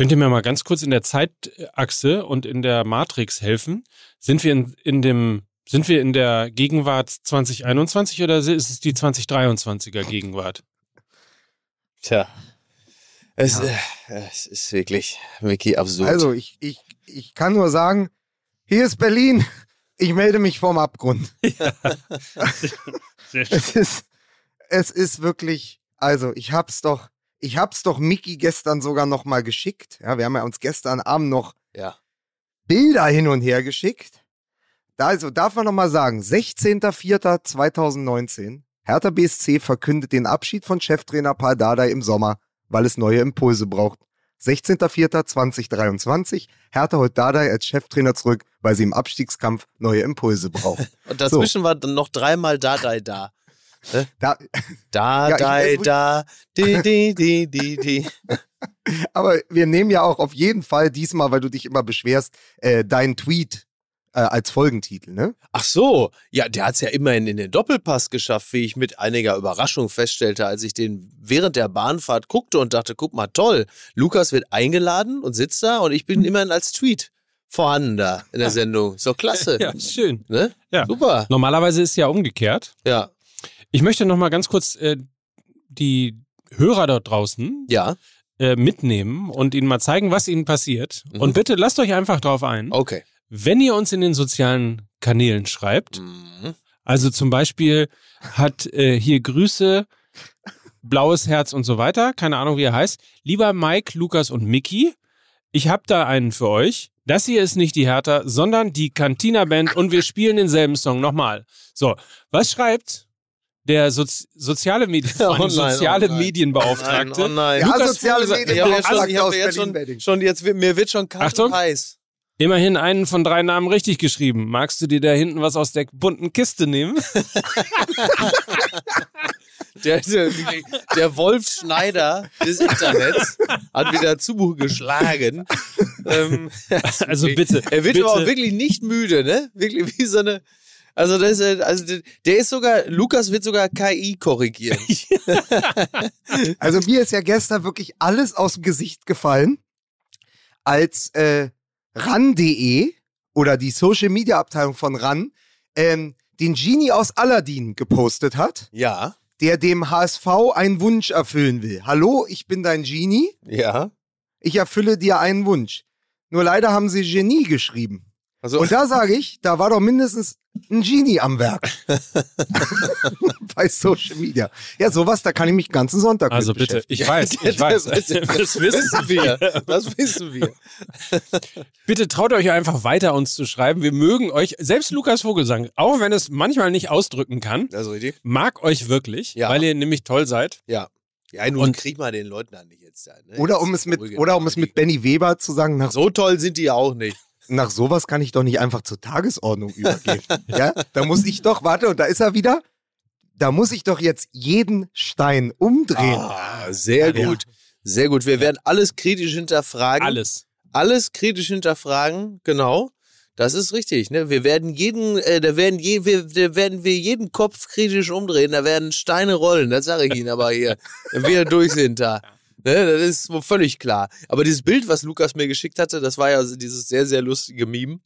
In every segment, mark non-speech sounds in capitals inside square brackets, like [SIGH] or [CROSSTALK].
Könnt ihr mir mal ganz kurz in der Zeitachse und in der Matrix helfen? Sind wir in, in dem, sind wir in der Gegenwart 2021 oder ist es die 2023er Gegenwart? Tja. Es, ja. äh, es ist wirklich, Mickey, absurd. Also, ich, ich, ich kann nur sagen, hier ist Berlin. Ich melde mich vom Abgrund. [LAUGHS] Ja. [LAUGHS] es, ist, es ist wirklich, also, ich hab's doch, ich hab's doch Mickey gestern sogar noch mal geschickt. Ja, wir haben ja uns gestern Abend noch ja. Bilder hin und her geschickt. Da, also darf man noch mal sagen, 16.04.2019, Hertha BSC verkündet den Abschied von Cheftrainer Paul Dardai im Sommer, weil es neue Impulse braucht. 16.04.2023, Hertha holt Dardai als Cheftrainer zurück, weil sie im Abstiegskampf neue Impulse braucht. [LAUGHS] und dazwischen so. war dann noch dreimal Dardai da. Ne? Da, da, [LAUGHS] ja, da, ich, da, di, di, di, di, di. [LAUGHS] Aber wir nehmen ja auch auf jeden Fall diesmal, weil du dich immer beschwerst, äh, deinen Tweet äh, als Folgentitel, ne? Ach so, ja, der hat es ja immerhin in den Doppelpass geschafft, wie ich mit einiger Überraschung feststellte, als ich den während der Bahnfahrt guckte und dachte, guck mal, toll, Lukas wird eingeladen und sitzt da und ich bin immerhin als Tweet vorhanden da in der [LAUGHS] Sendung. So klasse. Ja, schön. Ne? Ja. Super. Normalerweise ist es ja umgekehrt. Ja. Ich möchte noch mal ganz kurz äh, die Hörer dort draußen ja. äh, mitnehmen und ihnen mal zeigen, was ihnen passiert. Mhm. Und bitte lasst euch einfach drauf ein. Okay. Wenn ihr uns in den sozialen Kanälen schreibt, mhm. also zum Beispiel hat äh, hier Grüße, blaues Herz und so weiter, keine Ahnung, wie er heißt. Lieber Mike, Lukas und Mickey, ich habe da einen für euch. Das hier ist nicht die Hertha, sondern die Cantina Band und wir spielen denselben Song nochmal. So, was schreibt der Sozi soziale, Medien [LAUGHS] oh nein, soziale oh Medienbeauftragte? Oh nein, nein. Ja, soziale Medienbeauftragte. Ich habe jetzt schon, schon jetzt, mir wird schon kalt Achtung. heiß. Immerhin einen von drei Namen richtig geschrieben. Magst du dir da hinten was aus der bunten Kiste nehmen? [LAUGHS] der, der, der Wolf Schneider des Internets hat wieder zugeschlagen. Ähm, [LAUGHS] also bitte. Er wird bitte. aber auch wirklich nicht müde, ne? Wirklich wie so eine. Also, das ist, also der ist sogar, Lukas wird sogar KI korrigieren. [LAUGHS] also mir ist ja gestern wirklich alles aus dem Gesicht gefallen, als äh, ran.de oder die Social Media Abteilung von ran ähm, den Genie aus Aladdin gepostet hat. Ja. Der dem HSV einen Wunsch erfüllen will. Hallo, ich bin dein Genie. Ja. Ich erfülle dir einen Wunsch. Nur leider haben sie Genie geschrieben. Also. Und da sage ich, da war doch mindestens ein Genie am Werk. [LAUGHS] Bei Social Media. Ja, sowas, da kann ich mich den ganzen Sonntag Also bitte, ich weiß, ich [LAUGHS] weiß. Das, das wissen wir. Das wissen wir. [LAUGHS] bitte traut euch einfach weiter, uns zu schreiben. Wir mögen euch, selbst Lukas Vogelsang, auch wenn es manchmal nicht ausdrücken kann, mag euch wirklich, ja. weil ihr nämlich toll seid. Ja. Ja, nun und krieg mal den Leuten an nicht jetzt. Ne? Oder um es mit, oder um es mit Benny Weber zu sagen, nach so toll sind die auch nicht nach sowas kann ich doch nicht einfach zur Tagesordnung übergehen. [LAUGHS] ja, da muss ich doch, warte, und da ist er wieder. Da muss ich doch jetzt jeden Stein umdrehen. Ah, sehr ja, gut. Sehr gut. Wir werden alles kritisch hinterfragen. Alles. Alles kritisch hinterfragen, genau. Das ist richtig. Ne? Wir werden jeden, äh, da werden je, wir, da werden wir jeden Kopf kritisch umdrehen. Da werden Steine rollen. Das sage ich Ihnen aber hier, wenn wir durch sind da. [LAUGHS] Ne, das ist völlig klar. Aber dieses Bild, was Lukas mir geschickt hatte, das war ja dieses sehr, sehr lustige Meme,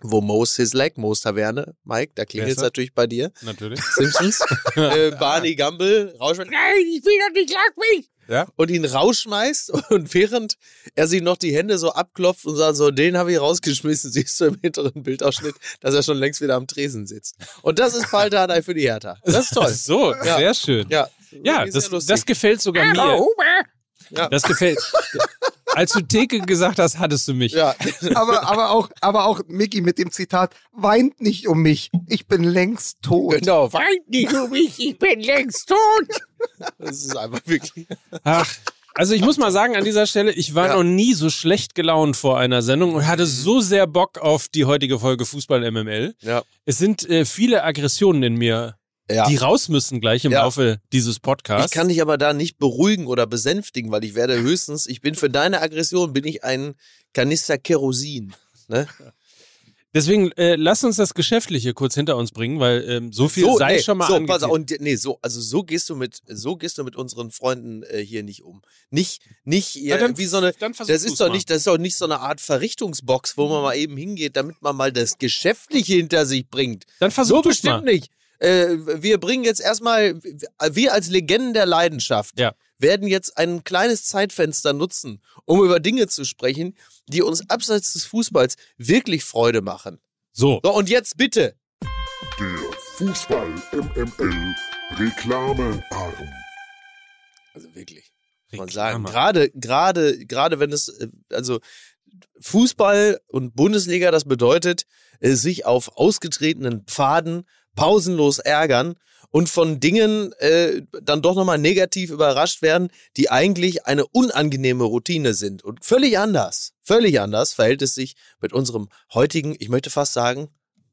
wo Mo Sislek, Mo's Taverne, Mike, da klingelt es natürlich bei dir. Natürlich. Simpsons. [LAUGHS] äh, Barney Gumble, rausschmeißt, nein, ich will doch nicht, lag mich. Ja? Und ihn rausschmeißt [LAUGHS] und während er sich noch die Hände so abklopft und sagt, so, den habe ich rausgeschmissen, [LAUGHS] siehst du im hinteren Bildausschnitt, dass er schon längst wieder am Tresen sitzt. Und das ist Paul Dardai für die Hertha. Das ist toll. so, ja. sehr schön. Ja, ja das, das gefällt sogar mir. Ja. Das gefällt. Als du Theke gesagt hast, hattest du mich. Ja. [LAUGHS] aber, aber, auch, aber auch Mickey mit dem Zitat: Weint nicht um mich, ich bin längst tot. Genau, weint nicht um mich, ich bin längst tot. Das ist einfach wirklich. Ach. Also ich muss mal sagen an dieser Stelle, ich war ja. noch nie so schlecht gelaunt vor einer Sendung und hatte so sehr Bock auf die heutige Folge Fußball MML. Ja. Es sind äh, viele Aggressionen in mir ja. die raus müssen gleich im ja. Laufe dieses Podcasts. Ich kann dich aber da nicht beruhigen oder besänftigen, weil ich werde höchstens, ich bin für deine Aggression, bin ich ein Kanister Kerosin. Ne? Deswegen äh, lass uns das Geschäftliche kurz hinter uns bringen, weil ähm, so viel so, sei nee, schon mal so, pass und nee, so, also so gehst du mit, so gehst du mit unseren Freunden äh, hier nicht um. Nicht, nicht Na, ihr, dann- wie so eine, das ist doch mal. nicht, das ist doch nicht so eine Art Verrichtungsbox, wo man mal eben hingeht, damit man mal das Geschäftliche hinter sich bringt. Dann versuch so bestimmt mal. nicht. Äh, wir bringen jetzt erstmal, wir als Legenden der Leidenschaft Ja. werden jetzt ein kleines Zeitfenster nutzen, um über Dinge zu sprechen, die uns abseits des Fußballs wirklich Freude machen. So, So, und jetzt bitte. Der Fußball MML Reklamearm. Also wirklich. Muss man Reklame. sagen. Gerade, gerade, gerade wenn es, äh, also Fußball und Bundesliga, das bedeutet, äh, sich auf ausgetretenen Pfaden pausenlos ärgern und von Dingen äh, dann doch nochmal negativ überrascht werden, die eigentlich eine unangenehme Routine sind. Und völlig anders, völlig anders verhält es sich mit unserem heutigen, ich möchte fast sagen,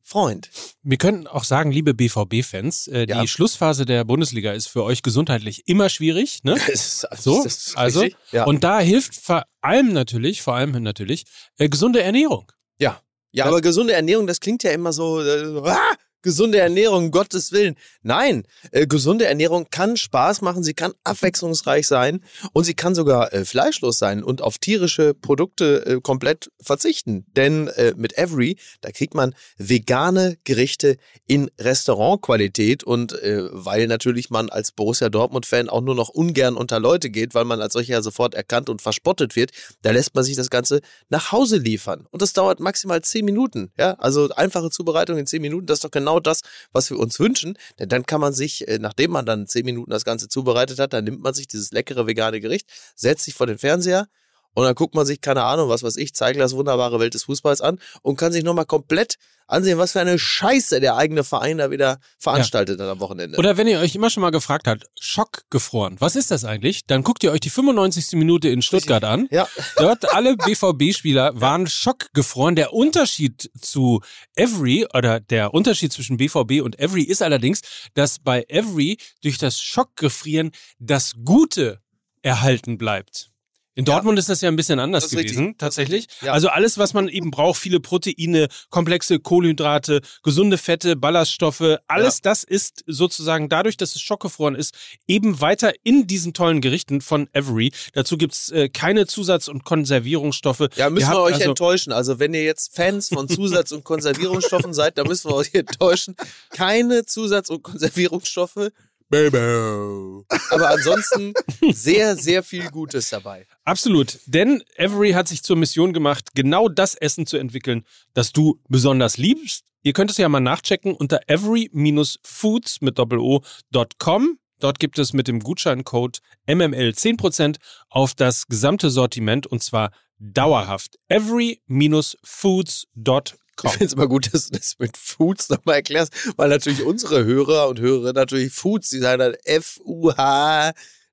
Freund. Wir könnten auch sagen, liebe BVB-Fans, äh, Ja. die Schlussphase der Bundesliga ist für euch gesundheitlich immer schwierig. Ne? [LAUGHS] Das ist, So, das ist also, ja. Und da hilft vor allem natürlich, vor allem natürlich, äh, gesunde Ernährung. Ja, ja, aber gesunde Ernährung, das klingt ja immer so, äh, so [LAUGHS] gesunde Ernährung, Gottes Willen. Nein, äh, gesunde Ernährung kann Spaß machen, sie kann abwechslungsreich sein und sie kann sogar äh, fleischlos sein und auf tierische Produkte äh, komplett verzichten. Denn äh, mit Every, da kriegt man vegane Gerichte in Restaurantqualität und äh, weil natürlich man als Borussia Dortmund-Fan auch nur noch ungern unter Leute geht, weil man als solcher sofort erkannt und verspottet wird, da lässt man sich das Ganze nach Hause liefern. Und das dauert maximal zehn Minuten. Ja, also einfache Zubereitung in zehn Minuten, das ist doch genau das, was wir uns wünschen. Denn dann kann man sich, äh, nachdem man dann zehn Minuten das Ganze zubereitet hat, dann nimmt man sich dieses leckere vegane Gericht, setzt sich vor den Fernseher und dann guckt man sich, keine Ahnung, was weiß ich, Zeiglers wunderbare Welt des Fußballs an und kann sich nochmal komplett ansehen, was für eine Scheiße der eigene Verein da wieder veranstaltet hat am Wochenende. Oder wenn ihr euch immer schon mal gefragt habt, Schock gefroren, was ist das eigentlich? Dann guckt ihr euch die 95. Minute in Stuttgart an. ja. Dort alle BVB-Spieler waren schockgefroren. Der Unterschied zu Every oder der Unterschied zwischen BVB und Every ist allerdings, dass bei Every durch das Schockgefrieren das Gute erhalten bleibt. In Ja. Dortmund ist das ja ein bisschen anders ist richtig. gewesen, tatsächlich. Ja. Also alles, was man eben braucht, viele Proteine, komplexe Kohlenhydrate, gesunde Fette, Ballaststoffe, alles das ist sozusagen dadurch, dass es schockgefroren ist, eben weiter in diesen tollen Gerichten von Every. Dazu gibt's äh, keine Zusatz- und Konservierungsstoffe. Ja, müssen Ihr wir habt euch also- enttäuschen. Also wenn ihr jetzt Fans von Zusatz- und [LAUGHS] Konservierungsstoffen seid, dann müssen wir euch enttäuschen. Keine Zusatz- und Konservierungsstoffe. Baby. Aber ansonsten sehr, sehr viel Gutes dabei. Absolut. Denn Every hat sich zur Mission gemacht, genau das Essen zu entwickeln, das du besonders liebst. Ihr könnt es ja mal nachchecken unter every-foods mit doppel-o.com. Dort gibt es mit dem Gutscheincode MML 10% auf das gesamte Sortiment und zwar dauerhaft. every-foods.com. Ich finde es immer gut, dass du das mit Foods nochmal erklärst, weil natürlich unsere Hörer und Hörerinnen natürlich Foods, die sagen dann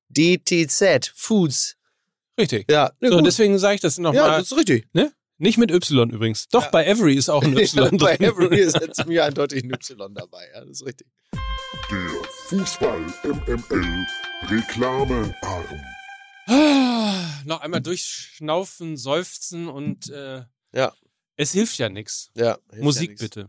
F-U-H-D-T-Z. Foods. Richtig. Ja, ne, So, gut. deswegen sage ich das ja, nochmal. das ist richtig. ne? Nicht mit Y übrigens. Doch, bei Every ist auch ein [LAUGHS] Y Bei drin. Every ist jetzt mir eindeutig ein Y dabei. Ja, das ist richtig. Der Fußball MML Reklamearm. Ah, Noch einmal durchschnaufen, seufzen und äh, Ja. Es hilft ja nichts. Ja, ja Musik nichts. bitte.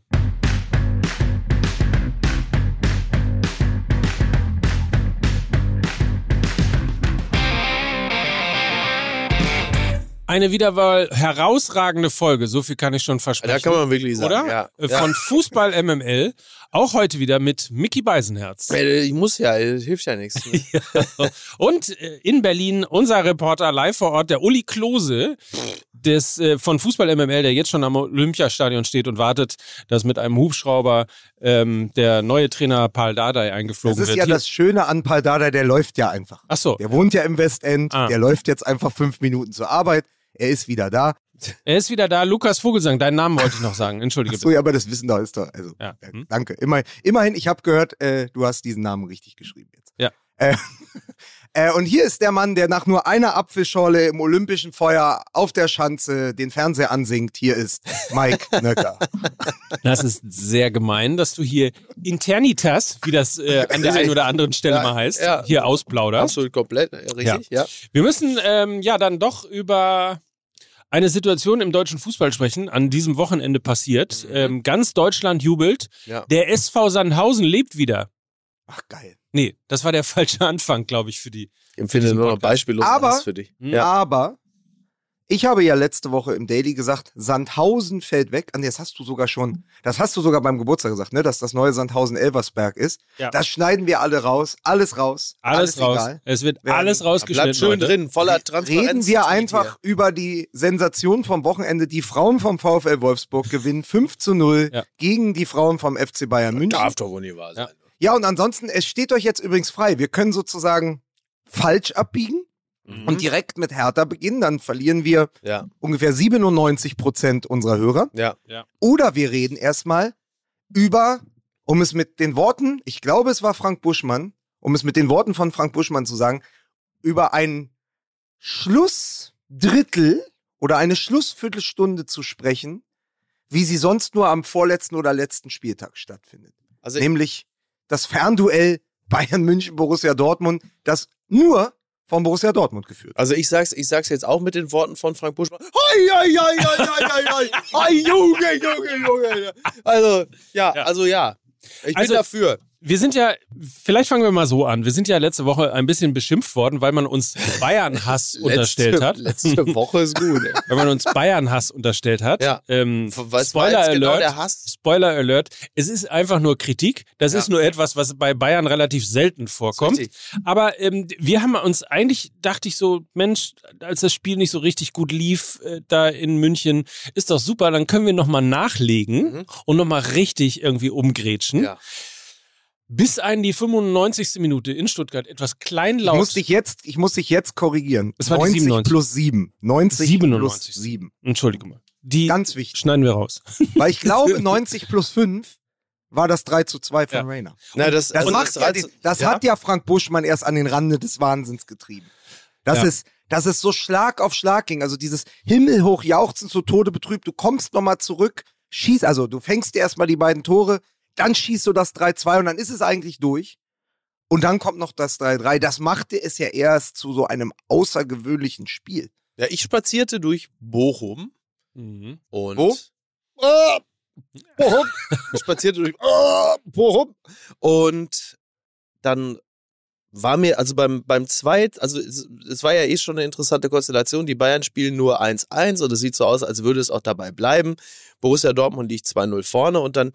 Eine wieder mal herausragende Folge, so viel kann ich schon versprechen. Da kann man wirklich sagen. oder? Ja. Äh, ja. Von Fußball MML, auch heute wieder mit Mickey Beisenherz. Äh, Ich muss ja, es hilft ja nichts. [LAUGHS] Und äh, in Berlin unser Reporter live vor Ort, der Uli Klose des, äh, von Fußball MML, der jetzt schon am Olympiastadion steht und wartet, dass mit einem Hubschrauber ähm, der neue Trainer Paul Dardai Das eingeflogen ist wird. ja Hier- das Schöne an Paul Dardai, der läuft ja einfach. Ach so, Der wohnt ja im Westend, Ah. der läuft jetzt einfach fünf Minuten zur Arbeit. Er ist wieder da. er ist wieder da. Lukas Vogelsang, deinen Namen wollte ich noch sagen. Entschuldige Achso, ja, aber das Wissen da ist doch. Also, Ja. Hm? danke. Immer, immerhin, ich habe gehört, äh, du hast diesen Namen richtig geschrieben jetzt. Ja. Äh, äh, und hier ist der Mann, der nach nur einer Apfelschorle im olympischen Feuer auf der Schanze den Fernseher ansingt. Hier ist Mike [LAUGHS] Nöcker. Das ist sehr gemein, dass du hier Internitas, wie das äh, an der einen oder anderen Stelle Ja, mal heißt, ja. hier ausplauderst. Absolut komplett, ja, richtig, ja. Wir müssen ähm, ja dann doch über eine Situation im deutschen Fußball sprechen, an diesem Wochenende passiert. Mhm. Ähm, ganz Deutschland jubelt. Ja. Der SV Sandhausen lebt wieder. Ach, geil. Nee, das war der [LAUGHS] falsche Anfang, glaube ich, für die. Ich empfinde nur noch beispiellos Aber- für dich. Hm? Ja. Aber ich habe ja letzte Woche im Daily gesagt, Sandhausen fällt weg. Andi, das hast du sogar schon, das hast du sogar beim Geburtstag gesagt, ne, dass das neue Sandhausen Elversberg ist. Ja. Das schneiden wir alle raus, alles raus, Alles, raus. egal. Es wird Werden- alles rausgeschnitten. Bleibt schön heute. drin, voller Transparenz. Reden wir einfach über die Sensation vom Wochenende. Die Frauen vom VfL Wolfsburg gewinnen 5 zu 0 Ja. gegen die Frauen vom FC Bayern München. Darf doch wohl nicht wahr sein. Ja, und ansonsten, es steht euch jetzt übrigens frei. Wir können sozusagen falsch abbiegen Mhm. und direkt mit Hertha beginnen. Dann verlieren wir Ja, ungefähr 97 Prozent unserer Hörer. ja. Oder wir reden erstmal über, um es mit den Worten, ich glaube, es war Frank Buschmann, um es mit den Worten von Frank Buschmann zu sagen, über ein Schlussdrittel oder eine Schlussviertelstunde zu sprechen, wie sie sonst nur am vorletzten oder letzten Spieltag stattfindet. Also Nämlich das Fernduell Bayern München Borussia Dortmund, das nur von Borussia Dortmund geführt. Also ich sag's, ich sag's jetzt auch mit den Worten von Frank Buschmann. Hei, hei, hei, hei, hei, hei, hei. Junge, Junge, Junge. Also, ja, Ja. also ja. Ich Also- bin dafür. Wir sind ja, vielleicht fangen wir mal so an. Wir sind ja letzte Woche ein bisschen beschimpft worden, weil man uns [LAUGHS] Bayern-Hass unterstellt hat. Letzte Woche ist gut. ey. [LAUGHS] weil man uns Bayern-Hass unterstellt hat. Ja. Ähm, Was Spoiler genau Alert. der Hass? Spoiler Alert. Es ist einfach nur Kritik. Das Ja. ist nur etwas, was bei Bayern relativ selten vorkommt. Aber ähm, wir haben uns eigentlich, dachte ich so, Mensch, als das Spiel nicht so richtig gut lief äh, da in München, ist doch super, dann können wir nochmal nachlegen Mhm. und nochmal richtig irgendwie umgrätschen. Ja. Bis einen die 95. Minute in Stuttgart etwas Ich kleinlaut. muss dich jetzt, ich muss dich jetzt korrigieren. Es war die 90 97. plus 7. 90 97. plus 7. Entschuldige mal. Die Ganz wichtig. schneiden wir raus. [LAUGHS] Weil ich glaube, 90 plus 5 war das 3 zu 2 von Ja. Rainer. Na, das, Das, macht ja, reizt- den, das ja. hat ja Frank Buschmann erst an den Rande des Wahnsinns getrieben. Das Ja. ist, dass es so Schlag auf Schlag ging. Also dieses himmelhoch jauchzen zu Tode betrübt. Du kommst nochmal zurück, schießt, also du fängst dir erstmal die beiden Tore, dann schießt du das 3-2 und dann ist es eigentlich durch. Und dann kommt noch das 3-3. Das machte es ja erst zu so einem außergewöhnlichen Spiel. ja, ich spazierte durch Bochum Mhm. und. Wo? Ah, [LAUGHS] Bochum. Ich spazierte durch ah, Bochum und dann war mir, also beim, beim Zweit, also es, es war ja eh schon eine interessante Konstellation. Die Bayern spielen nur 1-1 und es sieht so aus, als würde es auch dabei bleiben. Borussia Dortmund liegt 2-0 vorne und dann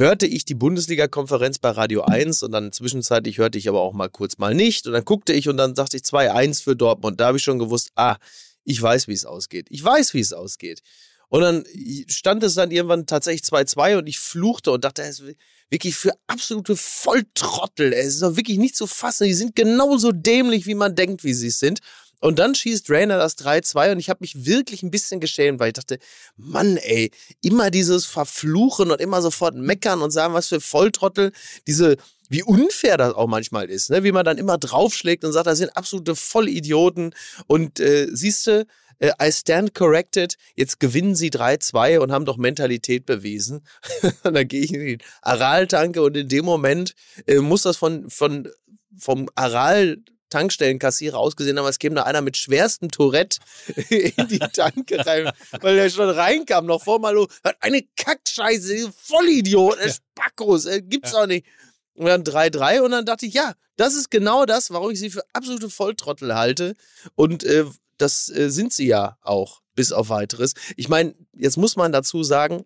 hörte ich die Bundesliga-Konferenz bei Radio 1 und dann zwischenzeitlich hörte ich aber auch mal kurz mal nicht und dann guckte ich und dann sagte ich 2-1 für Dortmund. Da habe ich schon gewusst, ah, ich weiß, wie es ausgeht. Ich weiß, wie es ausgeht. Und dann stand es dann irgendwann tatsächlich 2-2 und ich fluchte und dachte, es ist wirklich für absolute Volltrottel. Es ist doch wirklich nicht zu fassen. Die sind genauso dämlich, wie man denkt, wie sie es sind. Und dann schießt Rainer das 3-2 und ich habe mich wirklich ein bisschen geschämt, weil ich dachte, Mann, ey, immer dieses Verfluchen und immer sofort meckern und sagen, was für Volltrottel, diese, wie unfair das auch manchmal ist, ne? wie man dann immer draufschlägt und sagt, das sind absolute Vollidioten. Und äh, siehst du, äh, I stand corrected, jetzt gewinnen sie 3-2 und haben doch Mentalität bewiesen. [LAUGHS] und dann gehe ich in die Aral-Tanke und in dem Moment äh, muss das von, von, vom Aral Tankstellenkassierer ausgesehen haben, als käme da einer mit schwerstem Tourette [LAUGHS] in die Tanke rein, weil der schon reinkam, noch vor Malo, hat eine Kackscheiße, Vollidiot, ja. Spackos, gibt's Ja. auch nicht. Und dann 3-3 und dann dachte ich, ja, das ist genau das, warum ich sie für absolute Volltrottel halte. Und äh, das äh, sind sie ja auch, bis auf weiteres. Ich meine, jetzt muss man dazu sagen,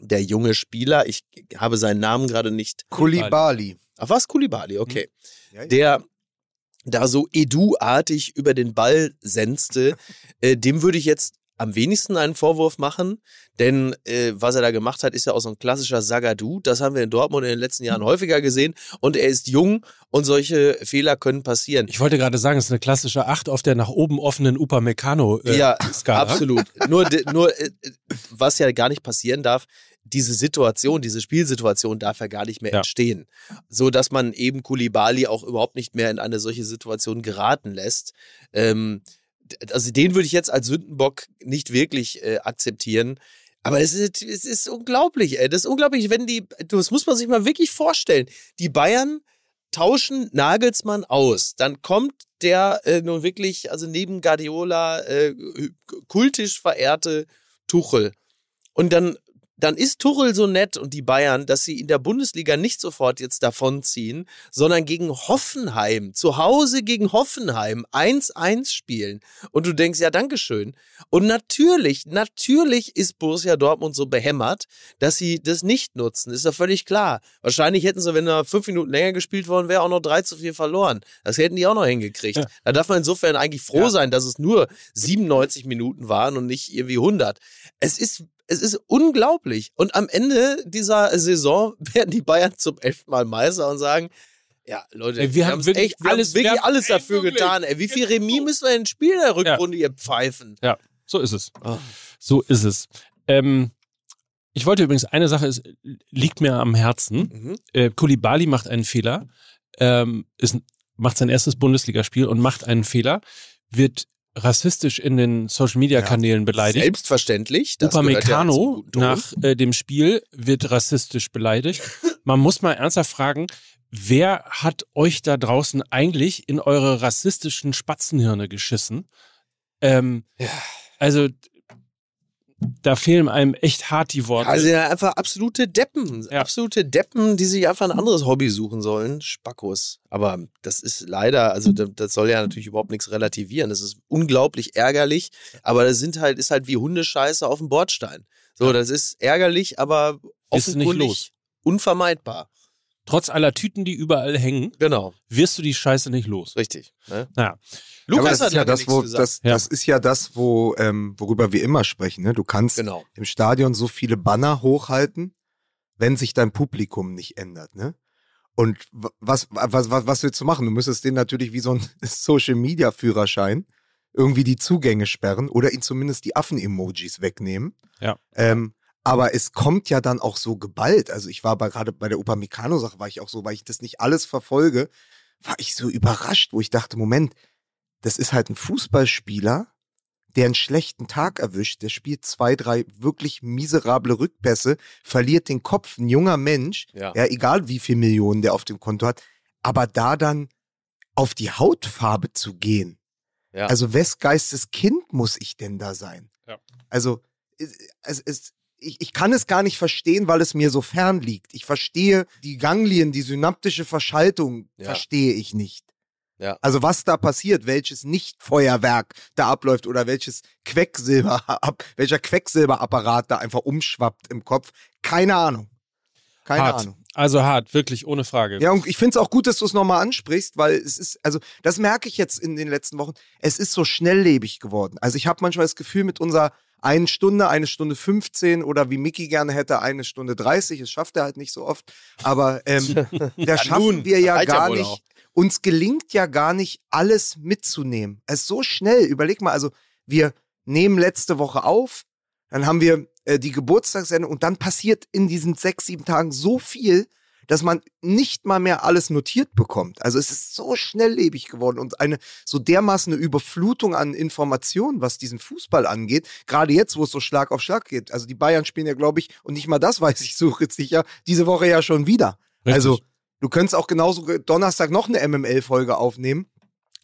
der junge Spieler, ich habe seinen Namen gerade nicht. Kulibali. Ach was, Kulibali, okay. Ja, ja. Der da so Edu-artig über den Ball senzte, äh, dem würde ich jetzt am wenigsten einen Vorwurf machen, denn äh, was er da gemacht hat, ist ja auch so ein klassischer Sagadu. Das haben wir in Dortmund in den letzten Jahren häufiger gesehen und er ist jung und solche Fehler können passieren. Ich wollte gerade sagen, es ist eine klassische 8 auf der nach oben offenen Upamecano-Skala. Äh, ja, Skala. absolut. nur, nur äh, was ja gar nicht passieren darf, diese Situation, diese Spielsituation darf ja gar nicht mehr Ja. entstehen. So dass man eben Kulibali auch überhaupt nicht mehr in eine solche Situation geraten lässt. Ähm, also den würde ich jetzt als Sündenbock nicht wirklich äh, akzeptieren. Aber es ist, es ist unglaublich, ey. Das ist unglaublich, wenn die, das muss man sich mal wirklich vorstellen. Die Bayern tauschen Nagelsmann aus. Dann kommt der äh, nun wirklich, also neben Guardiola, äh, kultisch verehrte Tuchel. Und dann dann ist Tuchel so nett und die Bayern, dass sie in der Bundesliga nicht sofort jetzt davonziehen, sondern gegen Hoffenheim, zu Hause gegen Hoffenheim 1-1 spielen. Und du denkst, ja, Dankeschön. Und natürlich, natürlich ist Borussia Dortmund so behämmert, dass sie das nicht nutzen. Ist ja völlig klar. Wahrscheinlich hätten sie, wenn da fünf Minuten länger gespielt worden wäre, auch noch 3 zu 4 verloren. Das hätten die auch noch hingekriegt. Ja. Da darf man insofern eigentlich froh ja. sein, dass es nur 97 Minuten waren und nicht irgendwie 100. Es ist es ist unglaublich. Und am Ende dieser Saison [LAUGHS] werden die Bayern zum elften Mal Meister und sagen, ja, Leute, ey, wir, wir haben wirklich echt, alles, wirklich haben, alles dafür ey, getan. Ey, wie viel Remis müssen wir denn spielen in der Rückrunde, ja. ihr Pfeifen? Ja, so ist es. Oh. So ist es. Ähm, ich wollte übrigens, eine Sache ist, liegt mir am Herzen. Mhm. Äh, Kulibali macht einen Fehler, ähm, ist, macht sein erstes Bundesligaspiel und macht einen Fehler, wird rassistisch in den Social Media Kanälen ja, beleidigt. Selbstverständlich. Das Upamecano ja nach äh, dem Spiel wird rassistisch beleidigt. [LAUGHS] Man muss mal ernsthaft fragen, wer hat euch da draußen eigentlich in eure rassistischen Spatzenhirne geschissen? Ähm, ja. Also da fehlen einem echt hart die Worte. Also ja, einfach absolute Deppen. Ja. Absolute Deppen, die sich einfach ein anderes Hobby suchen sollen. Spackos. Aber das ist leider, also das soll ja natürlich überhaupt nichts relativieren. Das ist unglaublich ärgerlich. Aber das sind halt, ist halt wie Hundescheiße auf dem Bordstein. So, das ist ärgerlich, aber offenkundig unvermeidbar. Trotz aller Tüten, die überall hängen, genau. wirst du die Scheiße nicht los. Richtig. Ne? Naja. Lukas ja, das ist ja das, wo, das, ja. das ist ja das, wo, ähm, worüber wir immer sprechen. Ne? Du kannst genau. im Stadion so viele Banner hochhalten, wenn sich dein Publikum nicht ändert. Ne? Und was, was, was, was willst du machen? Du müsstest den natürlich wie so ein [LAUGHS] Social-Media-Führerschein irgendwie die Zugänge sperren oder ihn zumindest die Affen-Emojis wegnehmen. Ja. Ähm, aber es kommt ja dann auch so geballt. Also ich war gerade bei der Upamecano-Sache, war ich auch so, weil ich das nicht alles verfolge, war ich so überrascht, wo ich dachte, Moment, das ist halt ein Fußballspieler, der einen schlechten Tag erwischt, der spielt zwei, drei wirklich miserable Rückpässe, verliert den Kopf, ein junger Mensch, ja, ja egal wie viel Millionen der auf dem Konto hat, aber da dann auf die Hautfarbe zu gehen. Ja. Also wes Geistes Kind muss ich denn da sein? Ja. Also es, es, es, ich, ich kann es gar nicht verstehen, weil es mir so fern liegt. Ich verstehe die Ganglien, die synaptische Verschaltung, ja. verstehe ich nicht. Ja. Also was da passiert, welches Nicht-Feuerwerk da abläuft oder welches Quecksilber, [LAUGHS] welcher Quecksilberapparat da einfach umschwappt im Kopf, keine Ahnung. Keine hart. Ahnung. Also hart, wirklich ohne Frage. Ja, und ich finde es auch gut, dass du es nochmal ansprichst, weil es ist, also das merke ich jetzt in den letzten Wochen, es ist so schnelllebig geworden. Also ich habe manchmal das Gefühl, mit unserer eine Stunde, eine Stunde 15 oder wie Mickey gerne hätte, eine Stunde 30. Das schafft er halt nicht so oft. Aber ähm, [LAUGHS] da schaffen nun, wir ja gar nicht. Auch. Uns gelingt ja gar nicht, alles mitzunehmen. Es ist so schnell. Überleg mal, also wir nehmen letzte Woche auf, dann haben wir äh, die Geburtstagssendung und dann passiert in diesen sechs, sieben Tagen so viel, dass man nicht mal mehr alles notiert bekommt. Also es ist so schnelllebig geworden und eine so dermaßen eine Überflutung an Informationen, was diesen Fußball angeht. Gerade jetzt, wo es so Schlag auf Schlag geht. Also die Bayern spielen ja, glaube ich, und nicht mal das weiß ich so sicher, diese Woche ja schon wieder. Richtig. Also du könntest auch genauso Donnerstag noch eine MML-Folge aufnehmen.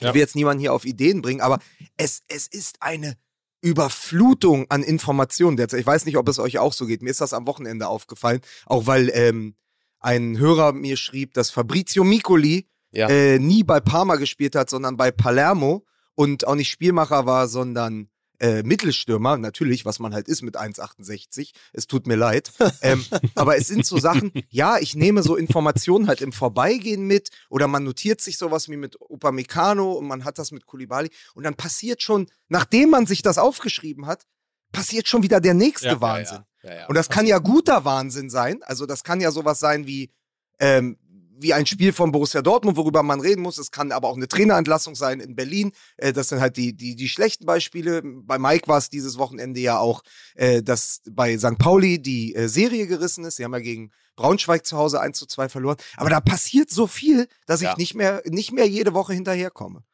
Ja. Ich will jetzt niemanden hier auf Ideen bringen, aber es, es ist eine Überflutung an Informationen derzeit. Ich weiß nicht, ob es euch auch so geht. Mir ist das am Wochenende aufgefallen, auch weil ähm, ein Hörer mir schrieb, dass Fabrizio Micoli ja. äh, nie bei Parma gespielt hat, sondern bei Palermo und auch nicht Spielmacher war, sondern äh, Mittelstürmer, natürlich, was man halt ist mit 1,68. Es tut mir leid. [LAUGHS] ähm, aber es sind so Sachen, ja, ich nehme so Informationen halt im Vorbeigehen mit oder man notiert sich sowas wie mit Upamecano und man hat das mit Kulibali und dann passiert schon, nachdem man sich das aufgeschrieben hat, passiert schon wieder der nächste ja, Wahnsinn. Ja, ja. Ja, Und das kann ja guter Wahnsinn sein. Also das kann ja sowas sein wie, ähm, wie ein Spiel von Borussia Dortmund, worüber man reden muss. Es kann aber auch eine Trainerentlassung sein in Berlin. Äh, das sind halt die, die, die schlechten Beispiele. Bei Mike war es dieses Wochenende ja auch, äh, dass bei St. Pauli die äh, Serie gerissen ist. Sie haben ja gegen Braunschweig zu Hause 1 zu 2 verloren. Aber da passiert so viel, dass ja. ich nicht mehr, nicht mehr jede Woche hinterherkomme.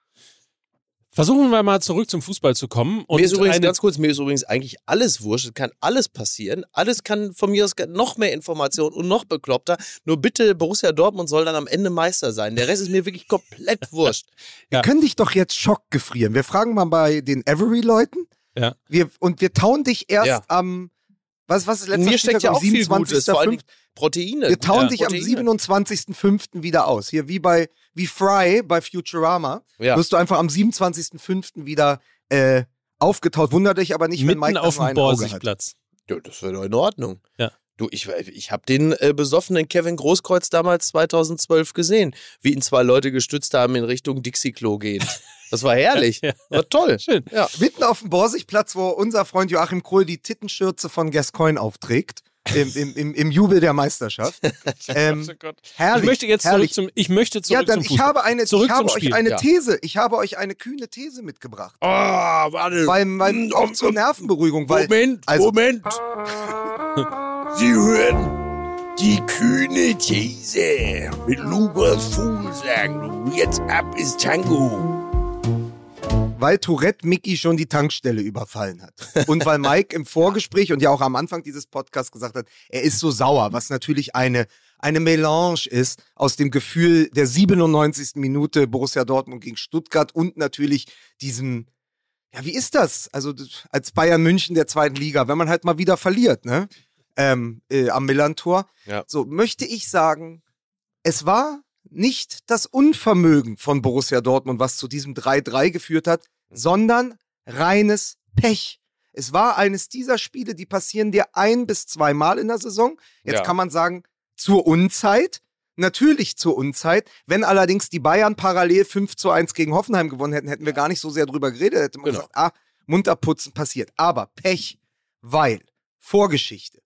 Versuchen wir mal zurück zum Fußball zu kommen. Und mir ist übrigens ganz kurz, mir ist übrigens eigentlich alles wurscht. Es kann alles passieren. Alles kann von mir aus noch mehr Informationen und noch bekloppter. Nur bitte, Borussia Dortmund soll dann am Ende Meister sein. Der Rest ist mir wirklich komplett [LAUGHS] wurscht. Wir können dich doch jetzt schockgefrieren. Wir fragen mal bei den Avery-Leuten. Ja. Wir, und wir tauen dich erst Ja. am, was, was ist letzter mir steckt ja am auch viel Gutes, vor allem 27.05.? Proteine. Wir tauen Ja, dich am Proteine. 27.05. wieder aus. Hier wie bei, wie Fry bei Futurama. Ja. Wirst du einfach am 27.05. wieder äh, aufgetaut. Wunder dich aber nicht, wenn mitten Mike auf dem. Borsigplatz. Ja, das wäre doch in Ordnung. Ja. Du, ich, ich habe den äh, besoffenen Kevin Großkreuz damals 2012 gesehen, wie ihn zwei Leute gestützt haben in Richtung Dixie-Klo gehend. Das war herrlich. [LAUGHS] Ja. War toll. Schön. Ja. Mitten auf dem Borsigplatz, wo unser Freund Joachim Krohl die Tittenschürze von Gascoigne aufträgt. Im, im, im, Im Jubel der Meisterschaft. [LAUGHS] ähm, herrlich. Ich möchte jetzt zurück herrlich. zum, ich möchte zurück ja, dann zum ich habe eine, Zurück ich habe zum euch Spiel, eine ja. These, ich habe euch eine kühne These mitgebracht. Oh, warte. Weil, weil auch zur Nervenberuhigung, weil Moment, also- Moment. [LAUGHS] Sie hören die kühne These mit Lukas Fuglsang. Jetzt ab ist Tango. Weil Tourette Mickey schon die Tankstelle überfallen hat. Und weil Mike im Vorgespräch und ja auch am Anfang dieses Podcasts gesagt hat, er ist so sauer, was natürlich eine, eine Melange ist aus dem Gefühl der 97. Minute Borussia Dortmund gegen Stuttgart und natürlich diesem, ja, wie ist das? Also als Bayern München der zweiten Liga, wenn man halt mal wieder verliert, ne? Ähm, äh, am Millantor. Ja. So möchte ich sagen, es war nicht das Unvermögen von Borussia Dortmund, was zu diesem 3-3 geführt hat, sondern reines Pech. Es war eines dieser Spiele, die passieren dir ein bis zweimal in der Saison. Jetzt Ja. kann man sagen, zur Unzeit. Natürlich zur Unzeit. Wenn allerdings die Bayern parallel 5 zu 1 gegen Hoffenheim gewonnen hätten, hätten wir gar nicht so sehr drüber geredet. Hätte man Genau. gesagt, ah, munterputzen passiert. Aber Pech, weil, Vorgeschichte.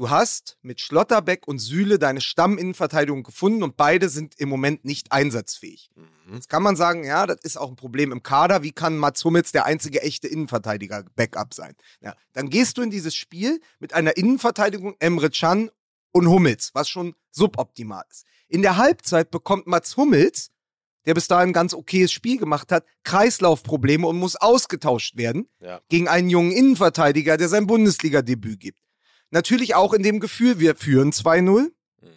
Du hast mit Schlotterbeck und Süle deine Stamminnenverteidigung gefunden und beide sind im Moment nicht einsatzfähig. Jetzt kann man sagen, ja, das ist auch ein Problem im Kader. Wie kann Mats Hummels der einzige echte Innenverteidiger-Backup sein? Ja, dann gehst du in dieses Spiel mit einer Innenverteidigung Emre Can und Hummels, was schon suboptimal ist. In der Halbzeit bekommt Mats Hummels, der bis dahin ein ganz okayes Spiel gemacht hat, Kreislaufprobleme und muss ausgetauscht werden Ja. gegen einen jungen Innenverteidiger, der sein Bundesliga-Debüt gibt. Natürlich auch in dem Gefühl, wir führen 2-0. Mhm.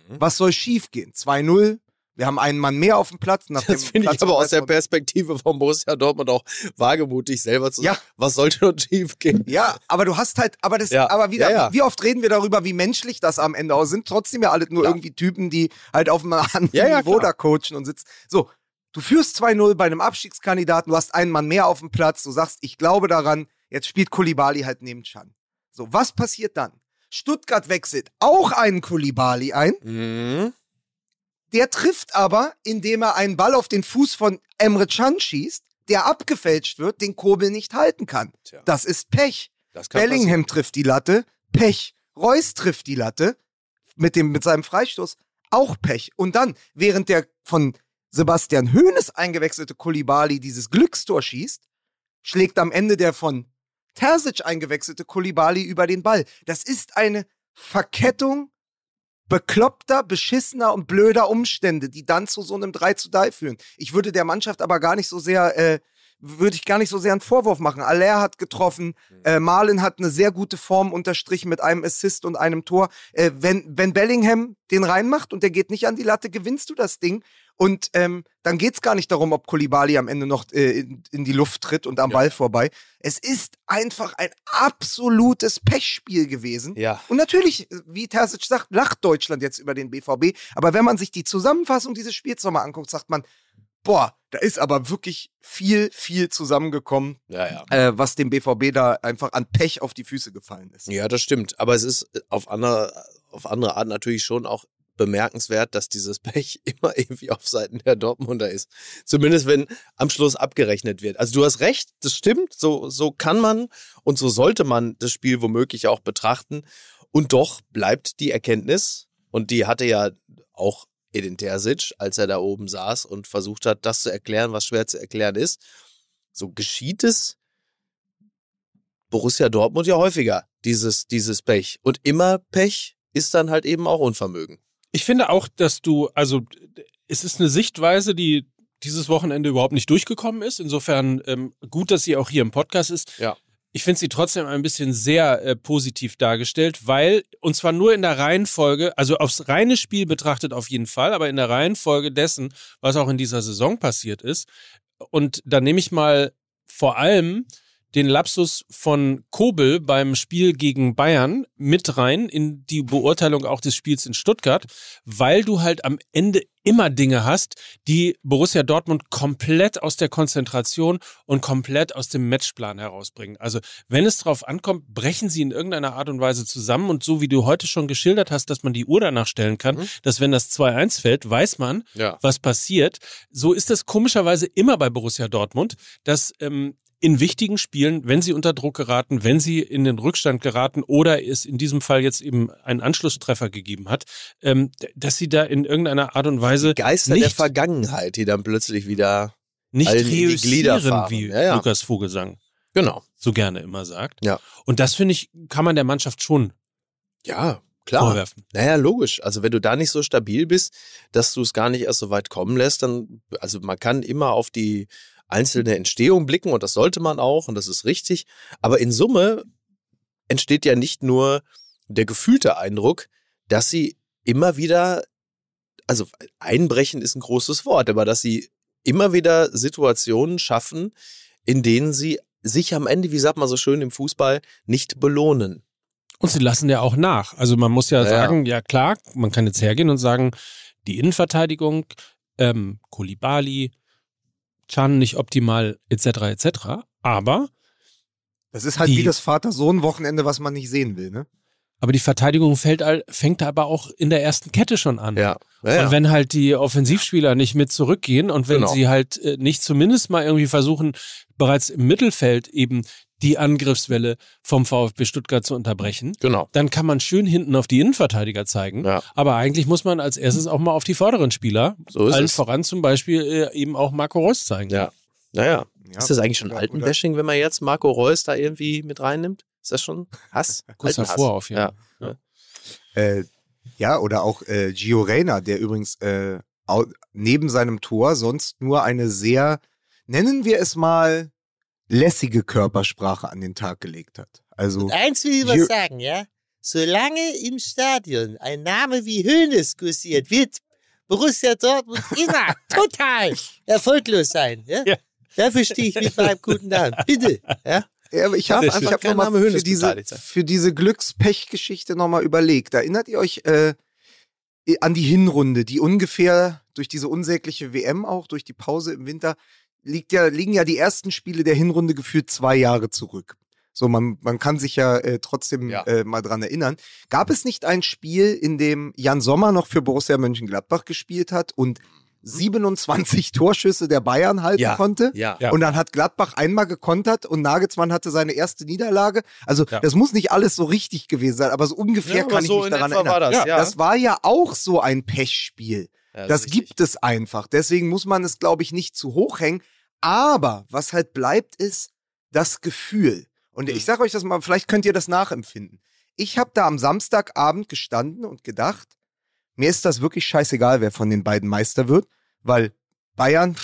Was soll schiefgehen? 2-0. Wir haben einen Mann mehr auf dem Platz. Nach Das finde ich aber aus der Perspektive von Borussia Dortmund auch wagemutig selber zu Ja. sagen, was sollte dort schief gehen? Ja, aber du hast halt, aber das, Ja. aber wieder, Ja, wie oft reden wir darüber, wie menschlich das am Ende aus sind? Trotzdem ja alle nur irgendwie Typen, die halt auf einem [LAUGHS] anderen Niveau da coachen und sitzen. So, du führst 2-0 bei einem Abstiegskandidaten, du hast einen Mann mehr auf dem Platz, du sagst, ich glaube daran, jetzt spielt Kulibali halt neben Chan. So, was passiert dann? Stuttgart wechselt auch einen Kulibali ein. Mhm. Der trifft aber, indem er einen Ball auf den Fuß von Emre Can schießt, der abgefälscht wird, den Kobel nicht halten kann. Tja, Das ist Pech. das Bellingham trifft die Latte, Pech. Reus trifft die Latte mit, dem, mit seinem Freistoß, auch Pech. Und dann, während der von Sebastian Hoeneß eingewechselte Kulibali dieses Glückstor schießt, schlägt am Ende der von Terzic eingewechselte Kulibali über den Ball. Das ist eine Verkettung bekloppter, beschissener und blöder Umstände, die dann zu so einem 3 zu 3 führen. Ich würde der Mannschaft aber gar nicht so sehr, äh, würde ich gar nicht so sehr einen Vorwurf machen. Aller hat getroffen, äh, Marlin hat eine sehr gute Form unterstrichen mit einem Assist und einem Tor. Äh, wenn, wenn Bellingham den reinmacht und der geht nicht an die Latte, gewinnst du das Ding. Und ähm, dann geht's gar nicht darum, ob Kulibali am Ende noch äh, in, in die Luft tritt und am Ja. Ball vorbei. Es ist einfach ein absolutes Pechspiel gewesen. Ja. Und natürlich, wie Terzic sagt, lacht Deutschland jetzt über den BVB. Aber wenn man sich die Zusammenfassung dieses Spiels nochmal anguckt, sagt man, boah, da ist aber wirklich viel, viel zusammengekommen, Ja, ja. äh, was dem BVB da einfach an Pech auf die Füße gefallen ist. Ja, das stimmt. Aber es ist auf andere, auf andere Art natürlich schon auch bemerkenswert, dass dieses [LAUGHS] Pech immer irgendwie auf Seiten der Dortmunder ist. Zumindest wenn am Schluss abgerechnet wird. Also du hast recht, das stimmt. So, so kann man und so sollte man das Spiel womöglich auch betrachten. Und doch bleibt die Erkenntnis, und die hatte ja auch Edin Terzic, als er da oben saß und versucht hat, das zu erklären, was schwer zu erklären ist. So geschieht es Borussia Dortmund ja häufiger, dieses, dieses Pech. Und immer Pech ist dann halt eben auch Unvermögen. Ich finde auch, dass du, also es ist eine Sichtweise, die dieses Wochenende überhaupt nicht durchgekommen ist. Insofern ähm, gut, dass sie auch hier im Podcast ist. Ja. Ich finde sie trotzdem ein bisschen sehr äh, positiv dargestellt, weil, und zwar nur in der Reihenfolge, also aufs reine Spiel betrachtet auf jeden Fall, aber in der Reihenfolge dessen, was auch in dieser Saison passiert ist. Und da nehme ich mal vor allem den Lapsus von Kobel beim Spiel gegen Bayern mit rein in die Beurteilung auch des Spiels in Stuttgart, weil du halt am Ende immer Dinge hast, die Borussia Dortmund komplett aus der Konzentration und komplett aus dem Matchplan herausbringen. Also wenn es drauf ankommt, brechen sie in irgendeiner Art und Weise zusammen und so wie du heute schon geschildert hast, dass man die Uhr danach stellen kann, mhm. dass wenn das 2-1 fällt, weiß man, ja. was passiert. So ist das komischerweise immer bei Borussia Dortmund, dass ähm, in wichtigen Spielen, wenn sie unter Druck geraten, wenn sie in den Rückstand geraten oder es in diesem Fall jetzt eben einen Anschlusstreffer gegeben hat, ähm, dass sie da in irgendeiner Art und Weise die Geister nicht, der Vergangenheit, die dann plötzlich wieder nicht fahren. wie ja, ja. Lukas Vogelsang genau so gerne immer sagt. Ja. Und das finde ich kann man der Mannschaft schon ja klar. vorwerfen. Naja, logisch. Also wenn du da nicht so stabil bist, dass du es gar nicht erst so weit kommen lässt, dann, also man kann immer auf die einzelne Entstehung blicken und das sollte man auch und das ist richtig. Aber in Summe entsteht ja nicht nur der gefühlte Eindruck, dass sie immer wieder, also einbrechen ist ein großes Wort, aber dass sie immer wieder Situationen schaffen, in denen sie sich am Ende, wie sagt man so schön im Fußball, nicht belohnen. Und sie lassen ja auch nach. Also man muss ja, ja. sagen, ja klar, man kann jetzt hergehen und sagen, die Innenverteidigung, ähm, Kulibali, Chan nicht optimal, etc., etc. Aber. Das ist halt die, wie das Vater-Sohn-Wochenende, was man nicht sehen will, ne? Aber die Verteidigung fällt, fängt aber auch in der ersten Kette schon an. Ja. ja, ja. Und wenn halt die Offensivspieler nicht mit zurückgehen und wenn genau. sie halt äh, nicht zumindest mal irgendwie versuchen, bereits im Mittelfeld eben die Angriffswelle vom VfB Stuttgart zu unterbrechen. Genau. Dann kann man schön hinten auf die Innenverteidiger zeigen. Ja. Aber eigentlich muss man als erstes auch mal auf die vorderen Spieler, so ist allen es. voran zum Beispiel äh, eben auch Marco Reus zeigen. Ja. Naja. Ja. Ist das eigentlich schon Altenbashing, wenn man jetzt Marco Reus da irgendwie mit reinnimmt? Ist das schon Hass? [LAUGHS] Kurz davor auf, ja. Ja, äh, ja oder auch äh, Gio Reyna, der übrigens äh, neben seinem Tor sonst nur eine sehr, nennen wir es mal, lässige Körpersprache an den Tag gelegt hat. Also Und eins will ich was sagen, ja? Solange im Stadion ein Name wie Hönes kursiert, wird Borussia Dortmund immer [LAUGHS] total erfolglos sein. Ja? ja. Dafür stehe ich mit meinem guten Namen. Bitte. Ja? Ja, aber ich habe einfach hab nochmal für diese, für diese Glückspech-Geschichte nochmal überlegt. Erinnert ihr euch äh, an die Hinrunde, die ungefähr durch diese unsägliche WM auch, durch die Pause im Winter, liegt ja, liegen ja die ersten Spiele der Hinrunde gefühlt zwei Jahre zurück. So, man, man kann sich ja äh, trotzdem ja. Äh, mal dran erinnern. Gab es nicht ein Spiel, in dem Jan Sommer noch für Borussia Mönchengladbach gespielt hat und 27 [LAUGHS] Torschüsse der Bayern halten ja, konnte. Ja. Und dann hat Gladbach einmal gekontert und Nagelsmann hatte seine erste Niederlage. Also ja. das muss nicht alles so richtig gewesen sein, aber so ungefähr ja, kann ich mich daran erinnern. Das, ja. das war ja auch so ein Pechspiel. Das, das gibt es einfach. Deswegen muss man es, glaube ich, nicht zu hoch hängen. Aber was halt bleibt, ist das Gefühl. Und ich mhm. sage euch das mal, vielleicht könnt ihr das nachempfinden. Ich habe da am Samstagabend gestanden und gedacht, mir ist das wirklich scheißegal, wer von den beiden Meister wird, weil Bayern,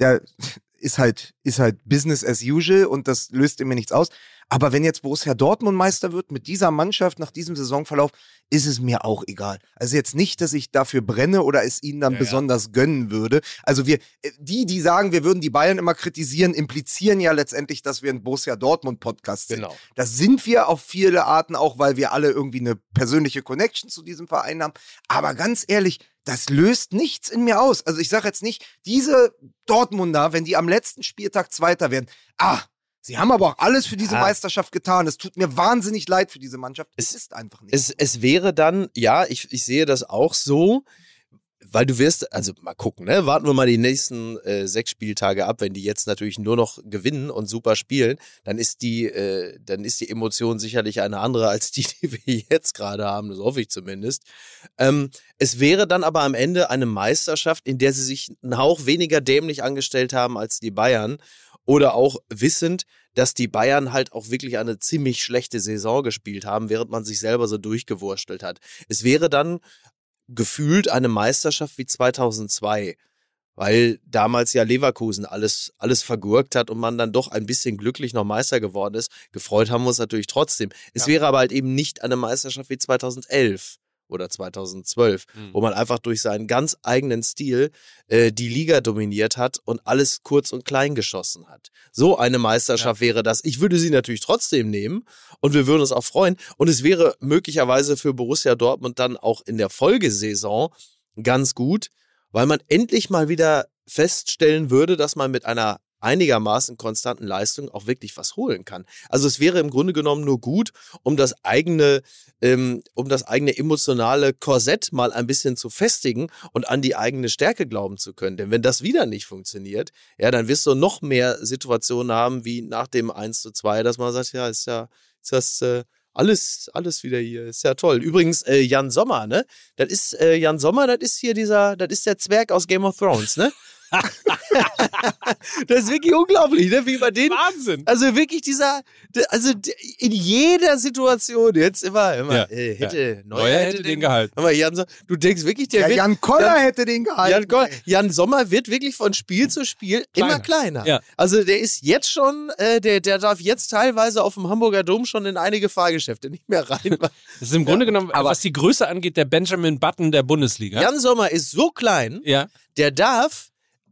der [LAUGHS] ist halt, ist halt Business as usual und das löst mir nichts aus. Aber wenn jetzt Borussia Dortmund Meister wird mit dieser Mannschaft nach diesem Saisonverlauf, ist es mir auch egal. Also jetzt nicht, dass ich dafür brenne oder es ihnen dann ja, besonders ja. gönnen würde. Also wir, äh, die, die sagen, wir würden die Bayern immer kritisieren, implizieren ja letztendlich, dass wir ein Borussia Dortmund Podcast sind. Genau. Das sind wir auf viele Arten auch, weil wir alle irgendwie eine persönliche Connection zu diesem Verein haben. Aber ganz ehrlich, das löst nichts in mir aus. Also ich sage jetzt nicht, diese Dortmunder, wenn die am letzten Spieltag Zweiter werden, ah, Sie haben aber auch alles für diese ja. Meisterschaft getan. Es tut mir wahnsinnig leid für diese Mannschaft. Es, es ist einfach nicht. Es, es wäre dann, ja, ich, ich sehe das auch so, weil du wirst, also mal gucken, ne? Warten wir mal die nächsten äh, sechs Spieltage ab, wenn die jetzt natürlich nur noch gewinnen und super spielen, dann ist die, äh, dann ist die Emotion sicherlich eine andere als die, die wir [LAUGHS] jetzt gerade haben. Das hoffe ich zumindest. Ähm, es wäre dann aber am Ende eine Meisterschaft, in der sie sich einen Hauch weniger dämlich angestellt haben als die Bayern oder auch wissend, dass die Bayern halt auch wirklich eine ziemlich schlechte Saison gespielt haben, während man sich selber so durchgewurstelt hat. Es wäre dann gefühlt eine Meisterschaft wie 2002. weil damals ja Leverkusen alles, alles vergurkt hat und man dann doch ein bisschen glücklich noch Meister geworden ist. Gefreut haben wir uns natürlich trotzdem. Es Ja. wäre aber halt eben nicht eine Meisterschaft wie 2011 oder 2012, Mhm. wo man einfach durch seinen ganz eigenen Stil äh, die Liga dominiert hat und alles kurz und klein geschossen hat. So eine Meisterschaft wäre das. Ich würde sie natürlich trotzdem nehmen und wir würden uns auch freuen. Und es wäre möglicherweise für Borussia Dortmund dann auch in der Folgesaison ganz gut, weil man endlich mal wieder feststellen würde, dass man mit einer einigermaßen konstanten Leistung auch wirklich was holen kann. Also es wäre im Grunde genommen nur gut, um das eigene, ähm, um das eigene emotionale Korsett mal ein bisschen zu festigen und an die eigene Stärke glauben zu können. Denn wenn das wieder nicht funktioniert, ja, dann wirst du noch mehr Situationen haben wie nach dem 1 zu 2, dass man sagt, ja, ist ja, ist das äh, alles, alles wieder hier, ist ja toll. Übrigens, äh, Jan Sommer, ne? Das ist, äh, Jan Sommer, das ist hier dieser, das ist der Zwerg aus Game of Thrones, ne? [LAUGHS] das ist wirklich unglaublich, ne? Wie bei denen. Wahnsinn. Also wirklich dieser, also in jeder Situation jetzt immer, immer, Ja, äh, hätte, Neuer, Neuer hätte, den gehalten. Aber Jan, du denkst wirklich, der Ja, wird, Jan Koller Jan- hätte den gehalten. Jan, Goll- Jan Sommer wird wirklich von Spiel zu Spiel immer kleiner. Ja. Also der ist jetzt schon, äh, der, der darf jetzt teilweise auf dem Hamburger Dom schon in einige Fahrgeschäfte nicht mehr rein. [LAUGHS] Das ist im Grunde genommen, was die Größe angeht, der Benjamin Button der Bundesliga. Jan Sommer ist so klein, Ja. der darf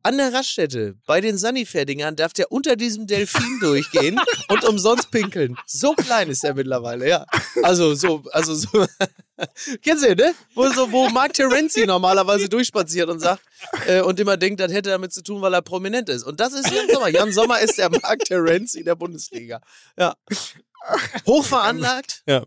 an der Raststätte bei den Sanifair-Dingern darf der unter diesem Delfin [LAUGHS] durchgehen und umsonst pinkeln. So klein ist er mittlerweile, ja. Also so, also so. [LAUGHS] Kennst du, ne? Wo, so, wo Mark Terenzi normalerweise durchspaziert und sagt äh, und immer denkt, das hätte damit zu tun, weil er prominent ist. Und das ist Jan Sommer. Jan Sommer ist der Mark Terenzi der Bundesliga. Ja. [LAUGHS] Hochveranlagt, Ja.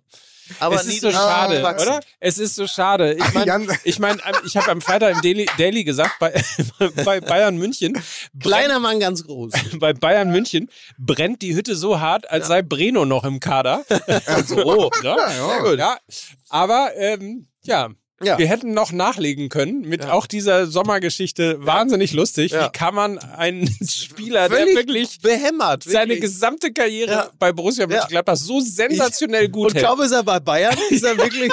Aber es ist so schade, gewachsen. oder? Es ist so schade. Ich meine, ich, mein, ich habe am Freitag im Daily, Daily gesagt, bei, [LAUGHS] bei Bayern München, brennt, Kleiner Mann, ganz groß. [LAUGHS] bei Bayern München brennt die Hütte so hart, als sei Breno noch im Kader. So. [LAUGHS] ja, ja, gut. ja. Aber ähm, ja. Ja. Wir hätten noch nachlegen können mit auch dieser Sommergeschichte. Wahnsinnig lustig. Ja. Wie kann man einen [LAUGHS] Spieler, der Völlig wirklich behämmert. seine wirklich. gesamte Karriere Ja. bei Borussia Mönchengladbach so sensationell gut Und hält? kaum ist er bei Bayern, [LAUGHS] ist er wirklich.